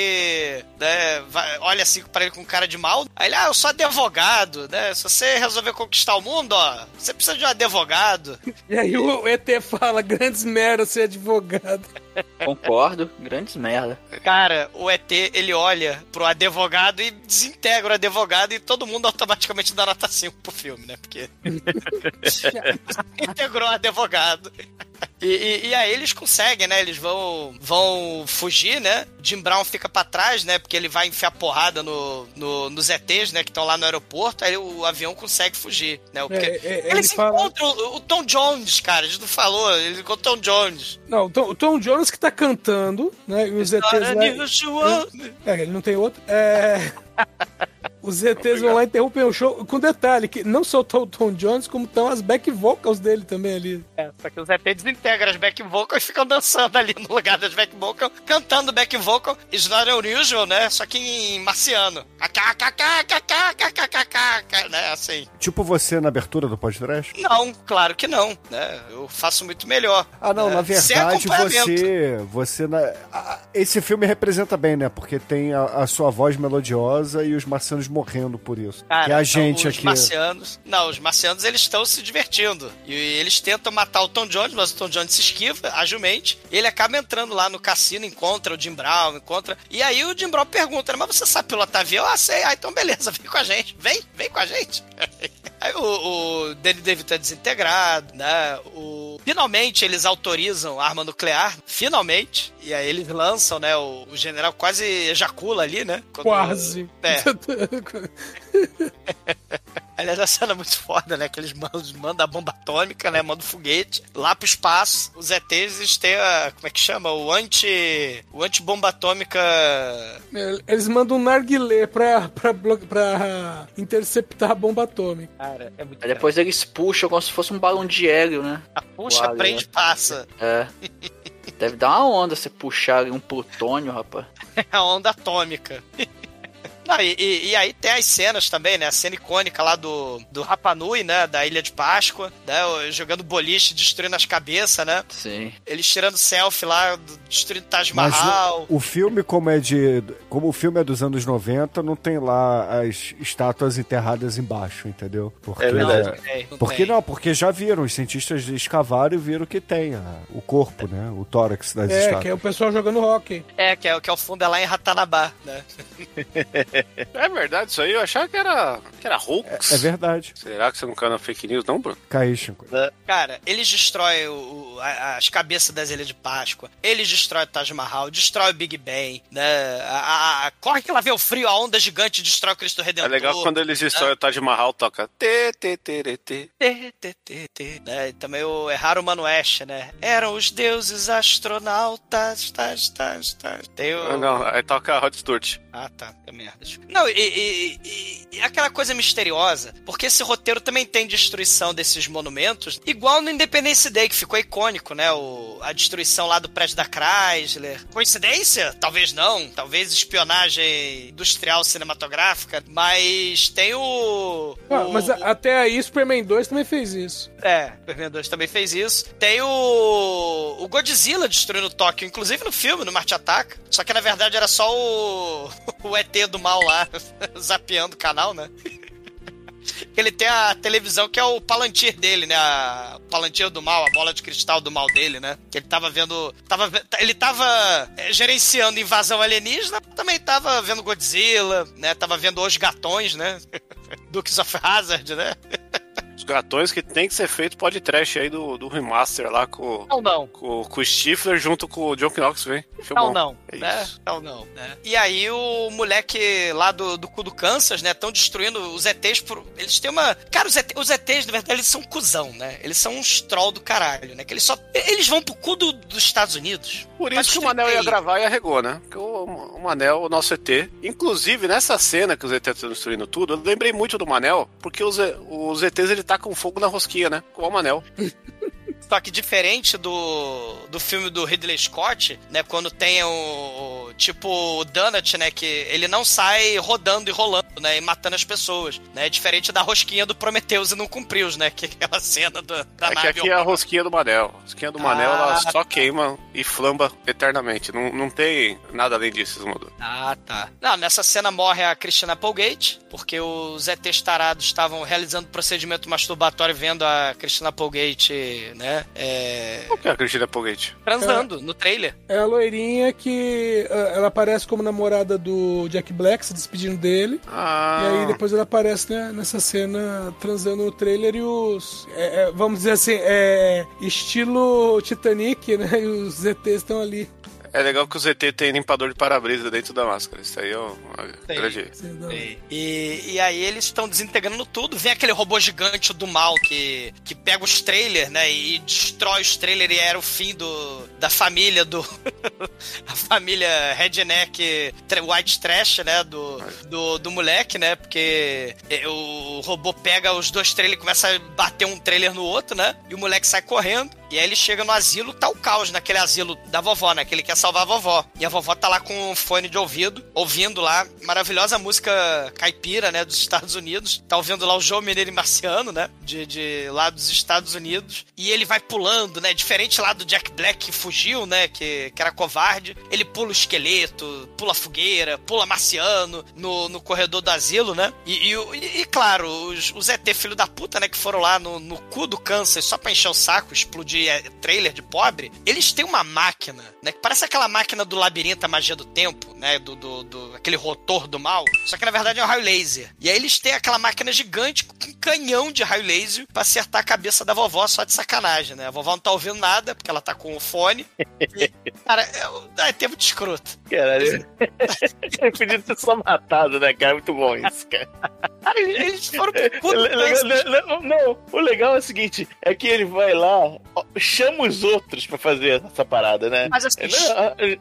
né, vai- olha assim pra ele com cara de mal. Aí ele, ah, eu sou advogado, né? Se você resolver conquistar o mundo, ó, você precisa de um advogado. E aí o ET fala, grandes merda ser advogado. Concordo, grandes merda. Cara, o ET, ele olha pro advogado e desintegra o advogado e todo mundo automaticamente dá nota 5 pro filme, né? Porque integrou o advogado. E, e- e aí eles conseguem, né? Eles vão, vão fugir, né? Jim Brown fica pra trás, né? Porque ele vai enfiar porrada no, no, nos ETs, né? Que estão lá no aeroporto. Aí o avião consegue fugir, né? Porque É, é, eles ele fala- encontram o, o Tom Jones, cara. A gente não falou. Ele encontrou o Tom Jones. Não, o Tom, o Tom Jones que tá cantando, né? E os ETs lá. É, ele não tem outro. É. Os ETs vão lá interrompem o show. Com detalhe, que não só o Tom Jones, como estão as back vocals dele também ali. É, só que os ETs desintegram as back vocals e ficam dançando ali no lugar das back vocals, cantando back vocal. It's not unusual, né? Só que em marciano. Né? Assim. Tipo você na abertura do podcast? Não, claro que não. Né? Eu faço muito melhor. Ah, não, né? na verdade você. você na... Esse filme representa bem, né? Porque tem a, a sua voz melodiosa e os marcianos morrendo por isso. Cara, que é a gente os aqui. marcianos. Não, os marcianos eles estão se divertindo. E eles tentam matar o Tom Jones, mas o Tom Jones se esquiva agilmente. Ele acaba entrando lá no cassino, encontra o Jim Brown, encontra. E aí o Jim Brown pergunta: Mas você sabe pilotar avião? Ah, sei. Ah, então beleza, vem com a gente. Vem, vem com a gente. Aí o, o Danny DeVito é desintegrado, né? O... Finalmente eles autorizam a arma nuclear, finalmente. E aí eles lançam, né? O, o general quase ejacula ali, né? Quando- Quase. É. Aliás, a cena é muito foda, né? Que eles mandam, mandam a bomba atômica, né? Mandam o foguete lá pro espaço. Os ETs eles têm a. Como é que chama? O anti. O anti-bomba atômica. Eles mandam um narguilé pra, pra, pra interceptar a bomba atômica. Cara, é muito Aí depois eles puxam como se fosse um balão de hélio, né? Puxa, Vale, prende, né? passa. É. Deve dar uma onda você puxar ali um plutônio, rapaz. É a onda atômica. Não, e, e- e aí tem as cenas também, né? A cena icônica lá do, do Rapa Nui, né? Da Ilha de Páscoa, né? Jogando boliche, destruindo as cabeças, né? Sim. Eles tirando selfie lá, do- destruindo Taj Mas Mahal. o, o filme, como é de. Como o filme é dos anos 90, não tem lá as estátuas enterradas embaixo, entendeu? Porque, É verdade. Não tem, não Porque tem. não, porque já viram, os cientistas escavaram e viram que tem a- o corpo, né? O tórax das É, estátuas. que é o pessoal jogando hockey. É, que é, que é o fundo é lá em Ratanabá, né? É verdade, isso aí eu achava que era, que era hoax. É verdade. Será que você não caiu na fake news, não, Bruno? Caísco. Cara, eles destroem o- a- as cabeças das Ilhas de Páscoa, eles destroem o Taj Mahal, destrói o Big Ben, né? A, a- a- corre que lá vê o frio, a onda gigante destrói o Cristo É Redentor. legal quando eles destroem o Taj Mahal, toca tê, tê, tê, tê, tê. Tê, tê, tê, tê. Né? E também o Erraram Mano West, né? Eram os deuses astronautas, tas, tas, tas. Tem o... Ah, não, aí toca Rod Stewart. Ah, tá, que merda. Não, e, e- e- e aquela coisa misteriosa, porque esse roteiro também tem destruição desses monumentos, igual no Independence Day, que ficou icônico, né? O, a destruição lá do prédio da Chrysler. Coincidência? Talvez não. Talvez espionagem industrial cinematográfica, mas tem o. Ah, o- mas a- até aí, Superman 2 também fez isso. é, Superman 2 também fez isso. Tem o. O Godzilla destruindo Tóquio, inclusive no filme, no Marte Ataca. Só que na verdade era só o. O ET do mal lá, zapeando o canal, né? Ele tem a televisão que é o Palantir dele, né? O Palantir do mal, a bola de cristal do mal dele, né? Que ele tava vendo. Tava, ele tava é, gerenciando invasão alienígena, também tava vendo Godzilla, né? Tava vendo Os Gatões, né? Dukes of Hazard, né? Gatões que tem que ser feito pode trash aí do, do remaster lá com, Não, não. com, com o Stifler junto com o John Knox, vem. Não, não, É né? isso. Não, não, né? E aí o moleque lá do, do cu do Kansas, né? Estão destruindo os ETs por... Eles têm uma... Cara, os, ET, os ETs, na verdade, eles são cuzão, né? Eles são uns troll do caralho, né? Que eles só... Eles vão pro cu do- dos Estados Unidos. Por isso que o Manel ia gravar e arregou, né? Porque o, o Manel, o nosso ET. Inclusive, nessa cena que os ETs estão destruindo tudo, eu lembrei muito do Manel, porque os, os ETs ele tá com fogo na rosquinha, né? Com o Manel. Só que diferente do, do filme do Ridley Scott, né? Quando tem o. Tipo o Donut, né? Que ele não sai rodando e rolando, né? E matando as pessoas. Né? Diferente da rosquinha do Prometheus e não cumpriu, né? Que é aquela cena do, da é que aqui é a rosquinha do Manel. A rosquinha do Manel, Ah, ela só tá. queima e flamba eternamente. Não, não tem nada além disso, Esmodor. Ah, tá. Não, nessa cena morre a Christina Applegate, porque os ETs tarados estavam realizando procedimento masturbatório vendo a Christina Applegate, né? É, Qual que é a Cristina Polgate? transando no trailer. É a loirinha que ah, ela aparece como namorada do Jack Black, se despedindo dele. Ah, E aí depois ela aparece né, nessa cena transando no trailer e os. é, é, vamos dizer assim, é estilo Titanic, né? E os ZTs estão ali. É legal que o ZT tem limpador de para-brisa dentro da máscara. Isso aí é uma Tem. grande... E, e, e aí eles estão desintegrando tudo. Vem aquele robô gigante do mal que, que pega os trailers, né? E destrói os trailers e era o fim do, da família do. a família redneck white trash, né? Do, do, do moleque, né? Porque é, o robô pega os dois trailers e começa a bater um trailer no outro, né? E o moleque sai correndo. E aí ele chega no asilo, tá o caos naquele asilo da vovó, né? Que ele quer salvar a vovó. E a vovó tá lá com um fone de ouvido, ouvindo lá maravilhosa música caipira, né? Dos Estados Unidos. Tá ouvindo lá o João Mineiro e Marciano, né? De, de lá dos Estados Unidos. E ele vai pulando, né? Diferente lá do Jack Black que fugiu, né? Que, que era covarde. Ele pula o esqueleto, pula a fogueira, pula marciano no, no corredor do asilo, né? E, e, e, claro, os, os ET filho da puta, né? Que foram lá no, no cu do câncer só pra encher o saco, explodir é, trailer de pobre. Eles têm uma máquina, né? Que parece aquela máquina do labirinto, a magia do tempo, né? Do, do, do- aquele rotor do mal. Só que na verdade é um raio laser. E aí eles têm aquela máquina gigante com um canhão de raio laser pra acertar a cabeça da vovó só de sacanagem, né? A vovó não tá ouvindo nada porque ela tá com o fone. E, cara, é, é tempo de escroto. Caralho. Ele podia ter só matado, né, cara? Muito bom isso, cara. Eles foram pro cu do Não, não, o legal é o seguinte: é que ele vai lá, chama os outros pra fazer essa parada, né? Mas assim, Não, Ele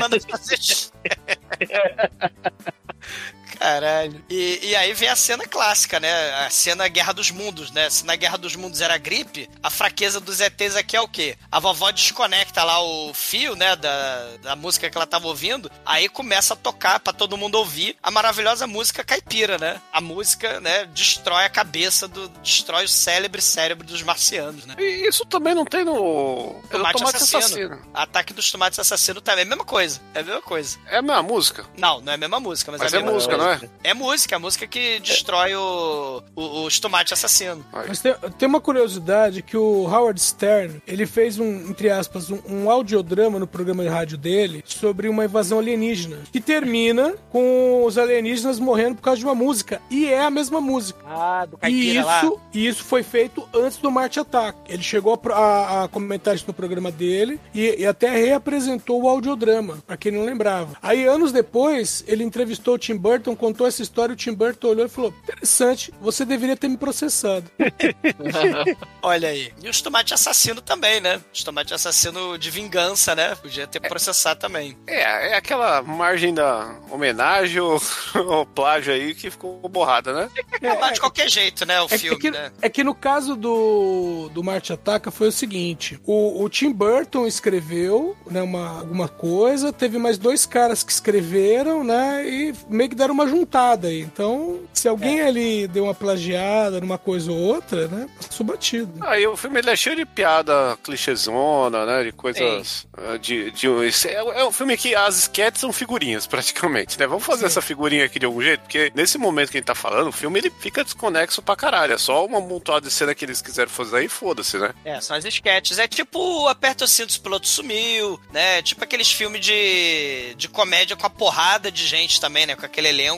manda fazer. Caralho. E, e aí vem a cena clássica, né? A cena Guerra dos Mundos, né? Se na Guerra dos Mundos era gripe, a fraqueza dos ETs aqui é o quê? A vovó desconecta lá o fio, né? Da, da música que ela tava ouvindo. Aí começa a tocar pra todo mundo ouvir a maravilhosa música caipira, né? A música, né? Destrói a cabeça do. destrói o célebre cérebro dos marcianos, né? E isso também não tem no. é Tomate, Tomate assassino. Assassino. Ataque dos tomates assassinos também. É a mesma coisa. É a mesma coisa. É a mesma música. Não, não é a mesma música, mas, Mas é, a é mesma música, não é? É música, é a música que destrói o, o- os tomates assassinos. Mas tem, tem uma curiosidade que o Howard Stern, ele fez um, entre aspas, um, um audiodrama no programa de rádio dele sobre uma invasão alienígena, que termina com os alienígenas morrendo por causa de uma música, e é a mesma música. Ah, do E caipira lá. isso, e isso foi feito antes do Marte Attack. Ele chegou a, a- a comentar isso no programa dele e, e até reapresentou o audiodrama, pra quem não lembrava. Aí, anos depois, ele entrevistou o Tim Burton Burton contou essa história, o Tim Burton olhou e falou: interessante, você deveria ter me processado. Olha aí. E os tomates assassino também, né? Os tomates assassino de vingança, né? Podia ter processado também. É, é aquela margem da homenagem ou, ou plágio aí que ficou borrada, né? Acabar de qualquer jeito, né? O É, filme, é que, né? é que no caso do, do Marte Ataca foi o seguinte: o, o Tim Burton escreveu né, uma, alguma coisa, teve mais dois caras que escreveram, né? E meio que deram uma juntada aí. Então, se alguém ali deu uma plagiada numa coisa ou outra, né? Passou batido. Aí o filme ele é cheio de piada clichêzona, né? De coisas. ah, De, de, esse- é, é um filme que as sketches são figurinhas, praticamente, né? Vamos fazer essa figurinha aqui de algum jeito, porque nesse momento que a gente tá falando, o filme ele fica desconexo pra caralho. É só uma montada de cena que eles quiseram fazer aí, foda-se, né? É, são as sketches. É tipo Aperta o cinto, o piloto sumiu, né? Tipo aqueles filmes de, de comédia com a porrada de gente também, né? Com aquele elenco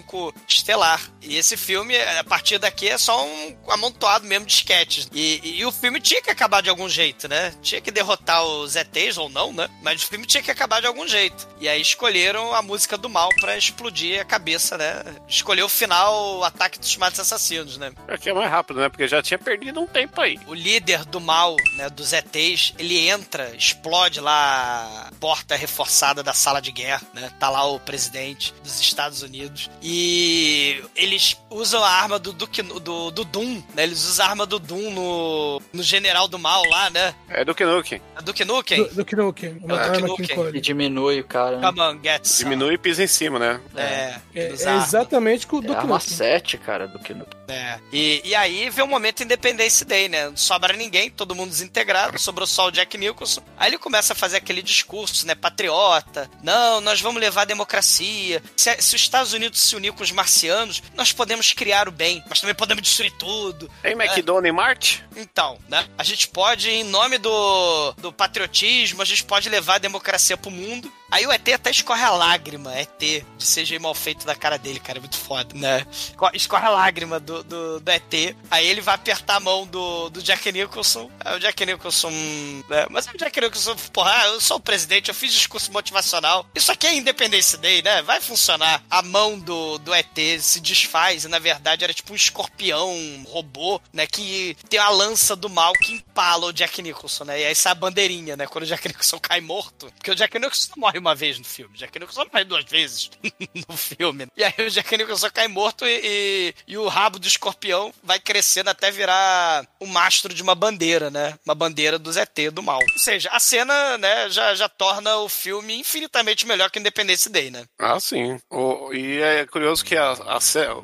estelar. E esse filme, a partir daqui, é só um amontoado mesmo de sketches. E, e o filme tinha que acabar de algum jeito, né? Tinha que derrotar os ETs ou não, né? Mas o filme tinha que acabar de algum jeito. E aí escolheram a música do mal pra explodir a cabeça, né? Escolheu o final, o ataque dos tomates assassinos, né? Aqui é mais rápido, né? Porque já tinha perdido um tempo aí. O líder do mal, né, dos ETs, ele entra, explode lá a porta reforçada da sala de guerra, né? Tá lá o presidente dos Estados Unidos. E eles usam a arma do, Duke, do, do Doom, né? Eles usam a arma do Doom no, no general do mal lá, né? É do Nukem. A Duke Nukem? Do, do que não que? Uma Ah, arma que que Nukem. encolhe. E diminui o cara. né? Come on, get some. Diminui e pisa em cima, né? É, É, é exatamente com o É do que arma não. 7, cara, do que no. É. E, e aí vem o momento Independence Day, né? Não sobra ninguém, todo mundo desintegrado, sobrou só o Jack Nicholson. Aí ele começa a fazer aquele discurso, né? Patriota. Não, nós vamos levar a democracia. Se, se os Estados Unidos se unir com os marcianos, nós podemos criar o bem, mas também podemos destruir tudo. Tem McDonald's em Marte? Então, né? A gente pode, em nome do, do patriotismo, a gente pode levar a democracia pro mundo. Aí o ET até escorre a lágrima, ET, de CGI mal feito da cara dele, cara, é muito foda, né? Esco- Escorre a lágrima do, do, do ET. Aí ele vai apertar a mão do, do Jack Nicholson. Aí o Jack Nicholson. Né? Mas o Jack Nicholson, porra, ah, eu sou o presidente, eu fiz discurso motivacional. Isso aqui é Independence Day, né? Vai funcionar. A mão do, do ET se desfaz e na verdade era tipo um escorpião, um robô, né? Que tem a lança do mal que empala o Jack Nicholson, né? E aí sai a bandeirinha, né? Quando o Jack Nicholson cai morto. Porque o Jack Nicholson não morre uma vez no filme. O Jack Nicholson morre duas vezes no filme. E aí o Jack Nicholson cai morto e, e, e o rabo do escorpião vai crescendo até virar o mastro de uma bandeira, né? Uma bandeira do ZT do mal. Ou seja, a cena, né, já, já torna o filme infinitamente melhor que Independence Day, né? Ah, sim. O- e é curioso que a, a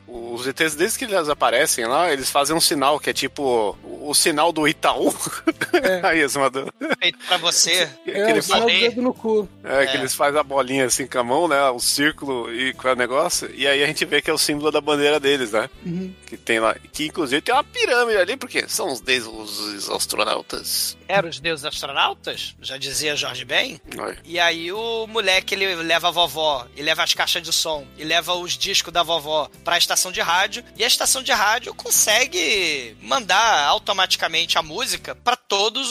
os ETs, desde que eles aparecem lá, eles fazem um sinal que é tipo o, o sinal do Itaú. Aí, Esmador. Feito pra você. Que É, ele o sinal do falei. dedo no cu. É, que É. eles fazem a bolinha assim com a mão, né? O círculo e com o negócio. E aí a gente vê que é o símbolo da bandeira deles, né? Uhum. Que tem lá. Que inclusive tem uma pirâmide ali, porque são os, deus, os astronautas. Eram os deuses astronautas, já dizia Jorge Ben. E aí o moleque ele leva a vovó, e leva as caixas de som, e leva os discos da vovó pra estação de rádio, e a estação de rádio consegue mandar automaticamente a música pra todos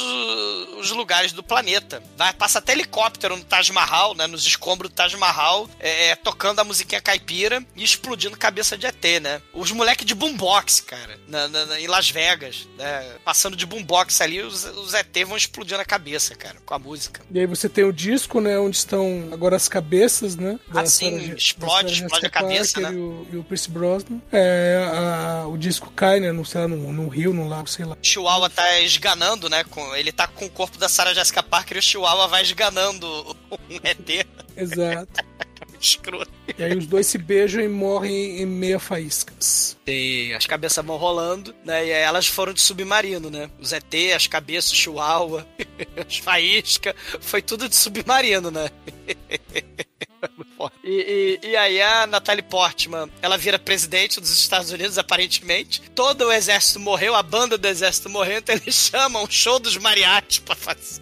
os lugares do planeta. Vai, passa até helicóptero no Taj Mahal, né, nos escombros do Taj Mahal, é, é, tocando a musiquinha caipira e explodindo cabeça de ET, né? Os moleques de boombox, cara, na, na- na- em Las Vegas, né, passando de boombox ali, os, os ET vão explodindo a cabeça, cara, com a música. E aí você tem o disco, né? Onde estão agora as cabeças, né? Ah, sim, Sarah- explode, explode a cabeça, Parker né? E o, e o Pierce Brosnan. É, a- o disco cai, né? No, sei lá, num, num rio, num lago, sei lá. Chihuahua tá esganando, né? Com, ele tá com o corpo da Sarah Jessica Parker e o Chihuahua vai esganando um ET. Exato. Escroto. E aí os dois se beijam e morrem em meia faíscas. E as cabeças vão rolando, né? E aí elas foram de submarino, né? Os ET, as cabeças, o Chihuahua, as faíscas, foi tudo de submarino, né? E, e, e aí a Natalie Portman, ela vira presidente dos Estados Unidos, aparentemente. Todo o exército morreu, a banda do exército morreu, então eles chamam o show dos mariachi pra fazer.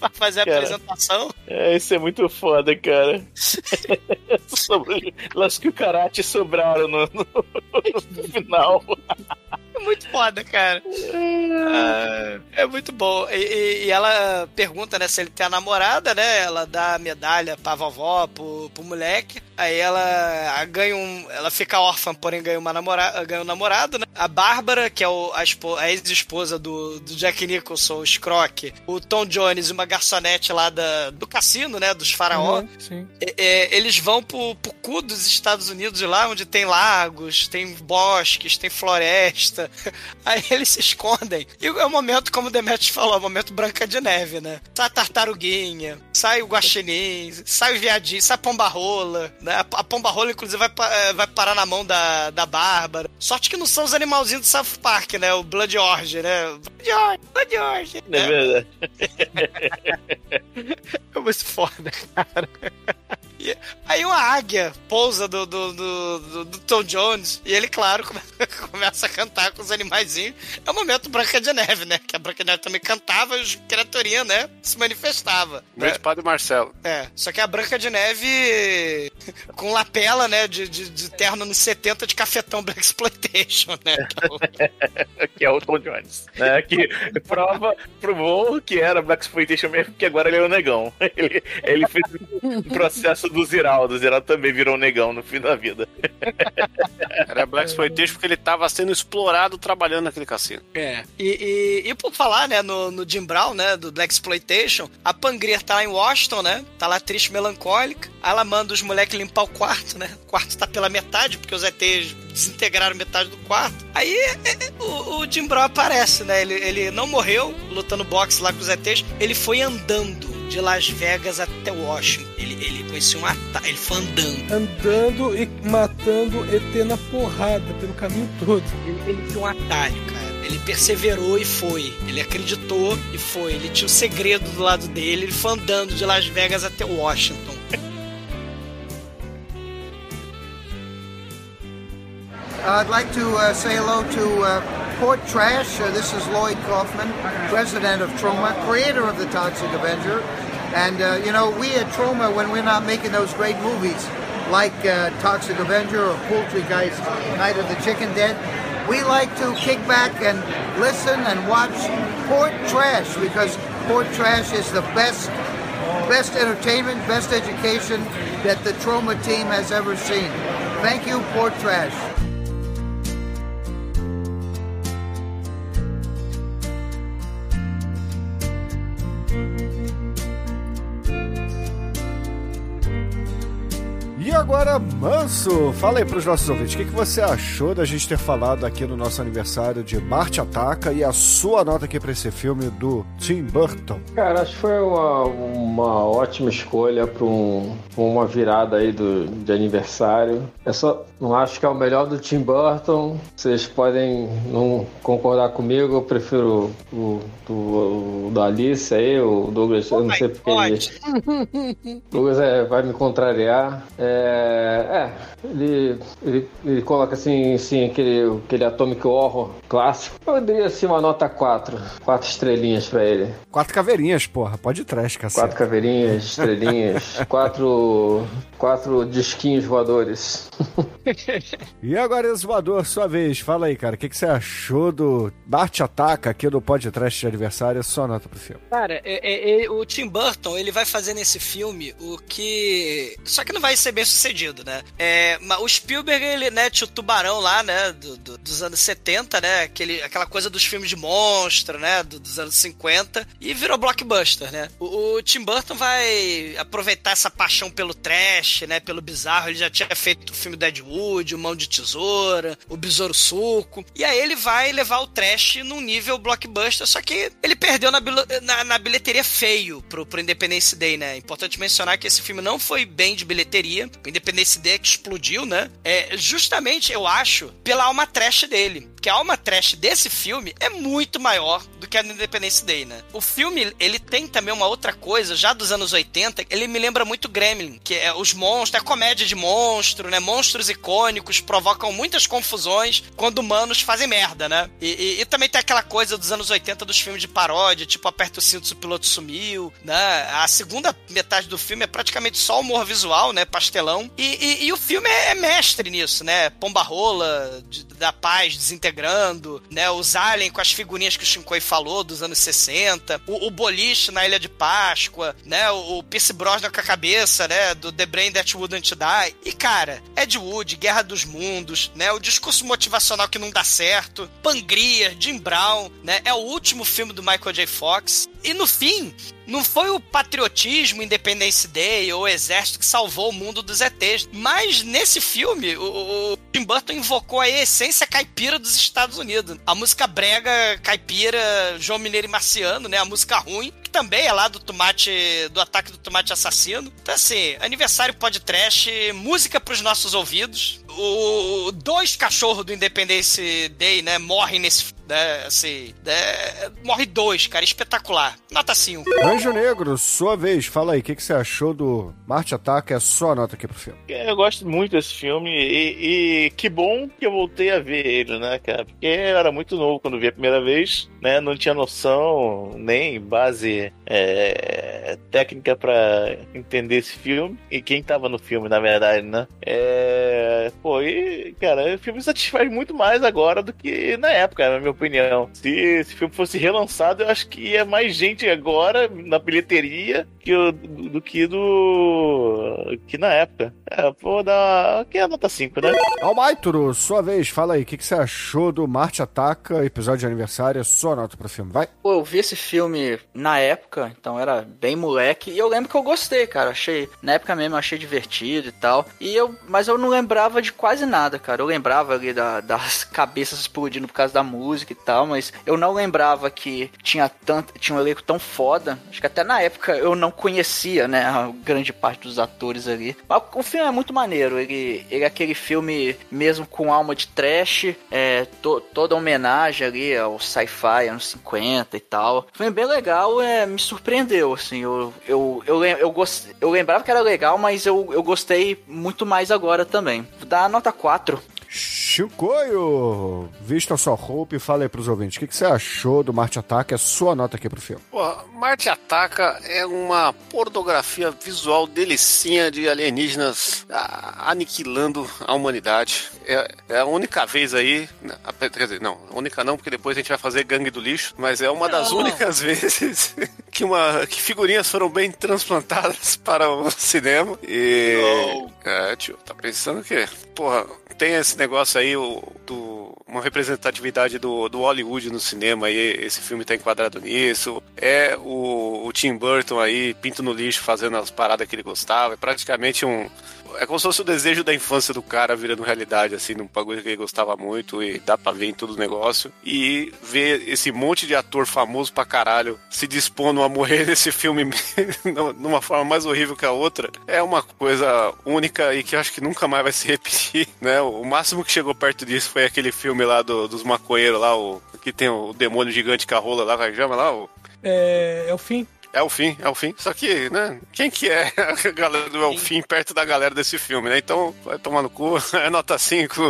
Pra fazer a Cara. apresentação. É, isso é muito foda, cara. Sobre- que o karate sobraram no, no- no final. Muito foda, cara. Ah, é muito bom. E, e- e ela pergunta, né, se ele tem a namorada, né? Ela dá a medalha pra vovó, pro, pro moleque. Aí ela ganha um. Ela fica órfã, porém ganha, uma namora, ganha um namorado, né? A Bárbara, que é o, a, a ex-esposa do, do Jack Nicholson, o Scrock, o Tom Jones e uma garçonete lá da, do cassino, né? Dos faraó. Uhum, sim. É, eles vão pro, pro cu dos Estados Unidos, de lá onde tem lagos, tem bosques, tem floresta. Aí eles se escondem. E é o momento, como o Demetrius falou, é o momento Branca de Neve, né? Sai a tartaruguinha, sai o guaxinim, sai o viadinho, sai a pomba-rola. Né? A, pomba-rola, inclusive, vai, eh, vai parar na mão da, da Bárbara. Sorte que não são os animalzinhos do South Park, né? O Blood Orge, né? Blood Orge, Blood Orge. É verdade. É muito foda, cara. E aí uma águia pousa do, do, do, do- do Tom Jones e ele, claro, come- começa a cantar com os animaizinhos. É o momento Branca de Neve, né? Que a Branca de Neve também cantava e os criaturinhas, né? Se manifestava. Meu padre Marcelo. É, só que a Branca de Neve com lapela, né? De, de, de terno nos 70 de cafetão Black Exploitation, né? Que é o- é Tom Jones. Né? Que prova, provou que era Black Exploitation mesmo, que agora ele é o negão. Ele, ele fez o processo do Ziraldo. O Ziraldo também virou um negão no fim da vida. Era Black Exploitation porque ele tava sendo explorado trabalhando naquele cassino. É. E, e, e por falar, né, no, no Jim Brown, né, do Black Exploitation, a Pangria tá lá em Washington, né? Tá lá triste, melancólica. Aí ela manda os moleques limpar o quarto, né? O quarto tá pela metade, porque os ETs desintegraram metade do quarto. Aí é, é, o, o Jim Brown aparece, né? Ele, ele não morreu lutando boxe lá com os ETs, ele foi andando de Las Vegas até Washington. Ele, ele conhecia um atalho, ele foi andando. Andando e matando ET na porrada pelo caminho todo. Ele, ele tinha um atalho, cara. Ele perseverou e foi. Ele acreditou e foi. Ele tinha o segredo do lado dele. Ele foi andando de Las Vegas até Washington. I'd like to uh, say hello to uh, Port Trash. Uh, this is Lloyd Kaufman, president of Troma, creator of the Toxic Avenger. And, uh, you know, we at Troma, when we're not making those great movies like uh, Toxic Avenger or Poultry Guys Night of the Chicken Dead, we like to kick back and listen and watch Port Trash because Port Trash is the best best entertainment, best education that the Troma team has ever seen. Thank you, Port Trash. Agora, Manso, fala aí pros nossos ouvintes, o que, que você achou da gente ter falado aqui no nosso aniversário de Marte Ataca e a sua nota aqui pra esse filme do Tim Burton? Cara, acho que foi uma, uma ótima escolha para um, uma virada aí do, de aniversário. Eu só não acho que é o melhor do Tim Burton. Vocês podem não concordar comigo, eu prefiro o, o, o da Alice aí, o Douglas, eu não sei porque ele, Douglas é, vai me contrariar. É, é, ele, ele, ele coloca assim, assim aquele, aquele Atomic Horror clássico. Eu daria assim uma nota 4. Quatro estrelinhas pra ele. Quatro caveirinhas, porra, pode ir trash, cacete. Quatro caveirinhas, estrelinhas, quatro, quatro disquinhos voadores. E agora, Exumador, sua vez, fala aí, cara, o que, que você achou do Marte Ataca aqui do podcast de aniversário? Sua nota pro filme. Cara, é- é- é- o Tim Burton, ele vai fazer nesse filme o que... Só que não vai ser bem sucedido, né? É, o Spielberg, ele, né, tinha o Tubarão lá, né, do- do- dos anos 70, né? Aquele, aquela coisa dos filmes de monstro, né, do- dos anos 50. E virou blockbuster, né? O, o Tim Burton vai aproveitar essa paixão pelo trash, né, pelo bizarro. Ele já tinha feito o filme Deadwood, o Mão de Tesoura, o Besouro Suco. E aí ele vai levar o trash num nível blockbuster, só que ele perdeu na, na, na bilheteria feio pro, pro Independence Day, né? Importante mencionar que esse filme não foi bem de bilheteria. O Independence Day é explodiu, né? É, justamente, eu acho, pela alma trash dele. Porque a alma trash desse filme é muito maior do que a Independence Day, né? O filme, ele tem também uma outra coisa, já dos anos 80, ele me lembra muito Gremlin, que é os monstros, a comédia de monstro, né? Monstros icônicos provocam muitas confusões quando humanos fazem merda, né? E, e- e também tem aquela coisa dos anos 80 dos filmes de paródia, tipo Aperta o Cinto, o Piloto Sumiu, né? A segunda metade do filme é praticamente só humor visual, né? Pastelão. E, e- o filme é, é mestre nisso, né? Pomba rola, de- da paz, desintegrada desintegrando, né? Os aliens com as figurinhas que o Shinkoi falou dos anos 60, o, o boliche na Ilha de Páscoa, né? O, o Pierce Brosnan com a cabeça, né? Do The Brain That Wouldn't Die. E, cara, Ed Wood, Guerra dos Mundos, né? O discurso motivacional que não dá certo, Pangria, Jim Brown, né? É o último filme do Michael J. Fox. E no fim, não foi o patriotismo, Independence Day ou o exército que salvou o mundo dos ETs. Mas nesse filme, o, o Tim Burton invocou a essência caipira dos Estados Unidos. A música brega, caipira, João Mineiro e Marciano, né? A música ruim, que também é lá do tomate, do ataque do tomate assassino. Então, assim, aniversário podcast, música pros nossos ouvidos. O dois cachorros do Independence Day, né, morrem nesse né, assim, né, morre dois, cara, espetacular. Nota 5. Anjo Negro, sua vez, fala aí, o que, que você achou do Marte Ataca? É só nota aqui pro filme. Eu gosto muito desse filme e, e que bom que eu voltei a ver ele, né, cara? Porque eu era muito novo quando vi a primeira vez, né? Não tinha noção nem base é, técnica para entender esse filme e quem tava no filme, na verdade, né? É, pô, e, cara, o filme satisfaz muito mais agora do que na época, na minha opinião. Se esse filme fosse relançado, eu acho que ia mais gente agora na bilheteria que do, do que do. que na época. É, vou dar. que é a nota 5, né? Almaituro, sua vez, fala aí, o que, que você achou do Marte Ataca, episódio de aniversário? É sua nota pro filme, vai? Pô, eu vi esse filme na época, então era bem moleque, e eu lembro que eu gostei, cara. Achei, na época mesmo, eu achei divertido e tal. E eu, mas eu não lembrava de quase nada, cara. Eu lembrava ali da, das cabeças explodindo por causa da música e tal, mas eu não lembrava que tinha tanto, tinha um elenco tão foda. Acho que até na época eu não conhecia, né, a grande parte dos atores ali. Mas o filme é muito maneiro. Ele, ele é aquele filme mesmo com alma de trash, é, to, toda homenagem ali ao sci-fi anos 50 e tal. Foi bem legal, é, me surpreendeu, assim. Eu, eu, eu, eu, eu, gost, eu lembrava que era legal, mas eu, eu gostei muito mais agora também. Dar nota 4. Chicoio, vista sua roupa e fala aí pros ouvintes, o que, que você achou do Marte Ataca? É sua nota aqui pro filme. Pô, Marte Ataca é uma pornografia visual delicinha de alienígenas aniquilando a humanidade. É, é, a única vez aí, quer dizer, não, única não, porque depois a gente vai fazer Gangue do Lixo, mas é uma das não, únicas vezes que, uma, que figurinhas foram bem transplantadas para o cinema. E. Não. É, tio, tá pensando que, porra, tem esse negócio aí o, do uma representatividade do, do Hollywood no cinema e esse filme tá enquadrado nisso. É o, o Tim Burton aí, pinto no lixo, fazendo as paradas que ele gostava. É praticamente um é como se fosse o desejo da infância do cara virando realidade, assim, num bagulho que ele gostava muito e dá pra ver em todo o negócio. E ver esse monte de ator famoso pra caralho se dispondo a morrer nesse filme numa forma mais horrível que a outra é uma coisa única e que eu acho que nunca mais vai se repetir, né? O máximo que chegou perto disso foi aquele filme lá do, dos maconheiros lá, o que tem o demônio gigante com a rola lá, vai chama lá, o... É, é o fim. É o fim, é o fim. Só que, né? Quem que é a galera do Elfim perto da galera desse filme, né? Então, vai tomar no cu. É nota 5.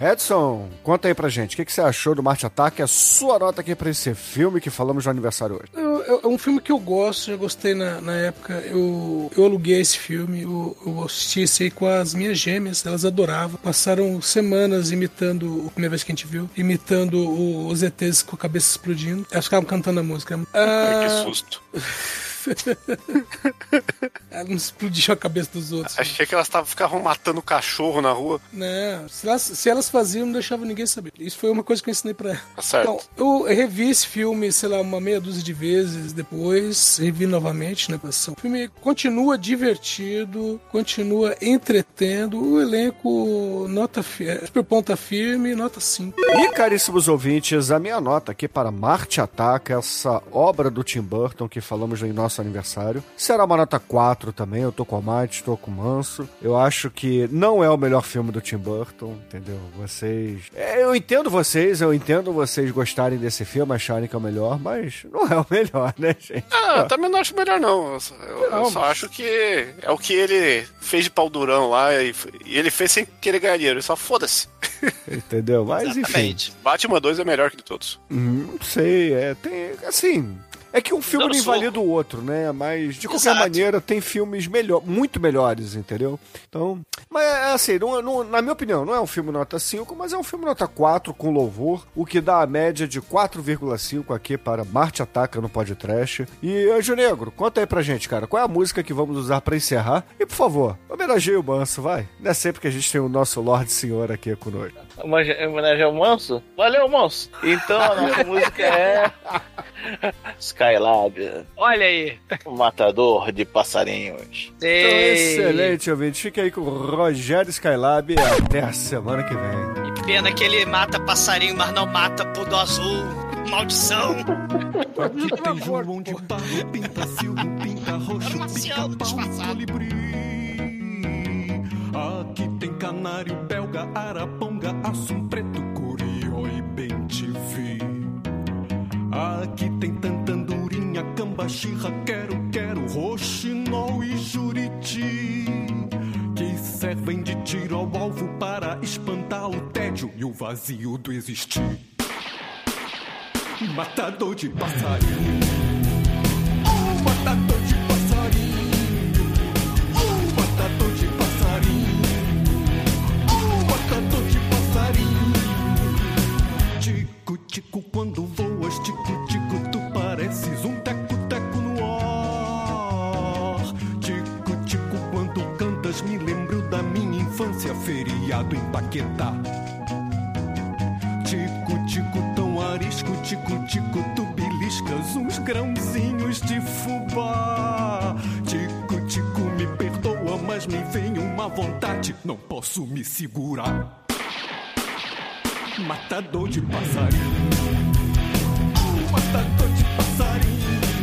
Edson, conta aí pra gente. O que, que você achou do Marte Ataque? A sua nota aqui pra esse filme que falamos no aniversário hoje. É um filme que eu gosto, já gostei na, na época. Eu, eu aluguei esse filme, eu, eu assisti esse aí com as minhas gêmeas, elas adoravam. Passaram semanas imitando, a primeira vez que a gente viu, imitando os ETs com a cabeça explodindo. Elas ficavam cantando a música. Ah, que susto. gosto. Ela não explodiu a cabeça dos outros. Achei que elas tavam, ficavam matando cachorro na rua. Não, se elas, se elas faziam, não deixava ninguém saber. Isso foi uma coisa que eu ensinei pra ela. Tá certo. Então, eu revi esse filme, sei lá, uma meia dúzia de vezes depois, revi novamente, né, O filme continua divertido, continua entretendo, o elenco nota super ponta firme, nota 5. E caríssimos ouvintes, a minha nota aqui para Marte Ataca, essa obra do Tim Burton que falamos em nosso aniversário. Será uma nota 4 também, eu tô com o Mate, tô com o Manso. Eu acho que não é o melhor filme do Tim Burton, entendeu? Vocês... É, eu entendo vocês, eu entendo vocês gostarem desse filme, acharem que é o melhor, mas não é o melhor, né, gente? Ah, eu também não acho melhor, não. Eu, eu, não, eu só mas... acho que é o que ele fez de pau durão lá e, e ele fez sem querer ganhar dinheiro, só foda-se. Entendeu? Mas Exatamente. enfim. Batman 2 é melhor que de todos. Hum, não sei, é, tem, assim, É que um filme não invalida o outro, né? Mas, de qualquer Exato. maneira, tem filmes melhor, muito melhores, entendeu? Então, mas é assim, não- não- na minha opinião, não é um filme nota 5, mas é um filme nota 4 com louvor, o que dá a média de 4,5 aqui para Marte Ataca no podcast. E, Anjo Negro, conta aí pra gente, cara, qual é a música que vamos usar pra encerrar? E, por favor, homenageie o Manso, vai. Não é sempre que a gente tem o nosso Lorde Senhor aqui conosco. Homenagem homenagem ao Manso? Valeu, Manso! Então a nossa música é. Skylab, Olha aí. o matador de passarinhos. Então, excelente, ouvinte. Fica aí com o Rogério Skylab e até a semana que vem. Que pena que ele mata passarinho, mas não mata pudo azul. Maldição. Aqui tem João de Barro, pinta silvo, pinta roxo, pica pau colibri. Aqui tem canário, belga, araponga, assum preto, curió e bem te vi. Aqui tem tantandurinha, cambaxirra, quero, quero, roxinol e juriti. Que servem de tiro ao alvo para espantar o tédio e o vazio do existir. Matador de passarinho. Oh, matador de passarinho. Feriado em Paquetá. Tico, tico, tão arisco, tico, tico, tu beliscas uns grãozinhos de fubá. Tico, tico, me perdoa, mas me vem uma vontade, não posso me segurar. Matador de passarinho. Matador de passarinho.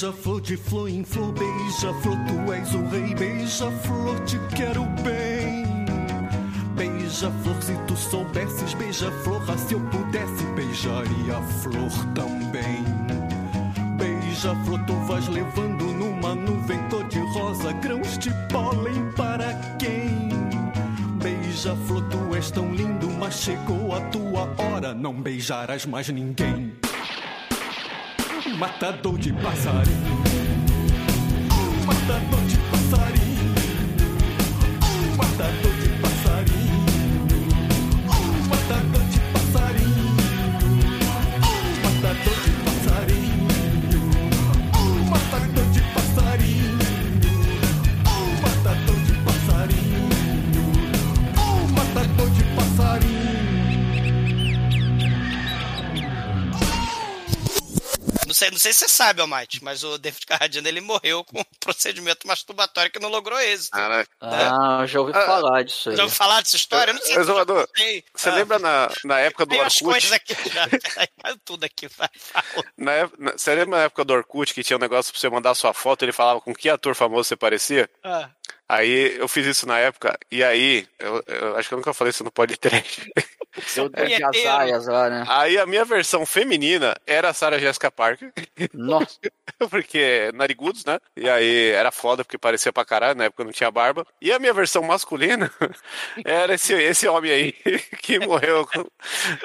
Beija-flor de flor em flor, beija-flor, tu és o rei, beija-flor, te quero bem. Beija-flor, se tu soubesses, beija-flor, ah, se eu pudesse, beijaria a flor também. Beija-flor, tu vais levando numa nuvem cor de rosa, grãos de pólen para quem? Beija-flor, tu és tão lindo, mas chegou a tua hora, não beijarás mais ninguém. Matador de passarinho. Matador de passarinho. Sei, não sei se você sabe, Almighty, mas o David Carradine ele morreu com um procedimento masturbatório que não logrou êxito. Caraca. Ah, já ouvi Ah, falar disso aí. Já ouviu falar dessa história? Eu não sei. se eu já Exumador, contei. você Ah, lembra na, na época do Orkut? coisas aqui já. Tudo aqui, vai. Na, na- você lembra na época do Orkut que tinha um negócio pra você mandar sua foto ele falava com que ator famoso você parecia? Ah, Aí eu fiz isso na época, e aí, eu, eu acho que eu nunca falei isso no podcast. Deu de azaias lá, né? Aí a minha versão feminina era a Sarah Jessica Parker. Nossa. porque narigudos, né? E aí era foda porque parecia pra caralho, na época não tinha barba. E a minha versão masculina era esse, esse homem aí que morreu com.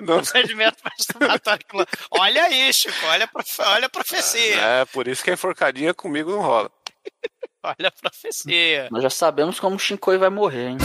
no- procedimento masturbatório. Olha aí, Chico, olha a, profe- olha a profecia. É, por isso que a enforcadinha comigo não rola. Olha a profecia. Nós já sabemos como o Shinkoi vai morrer, hein?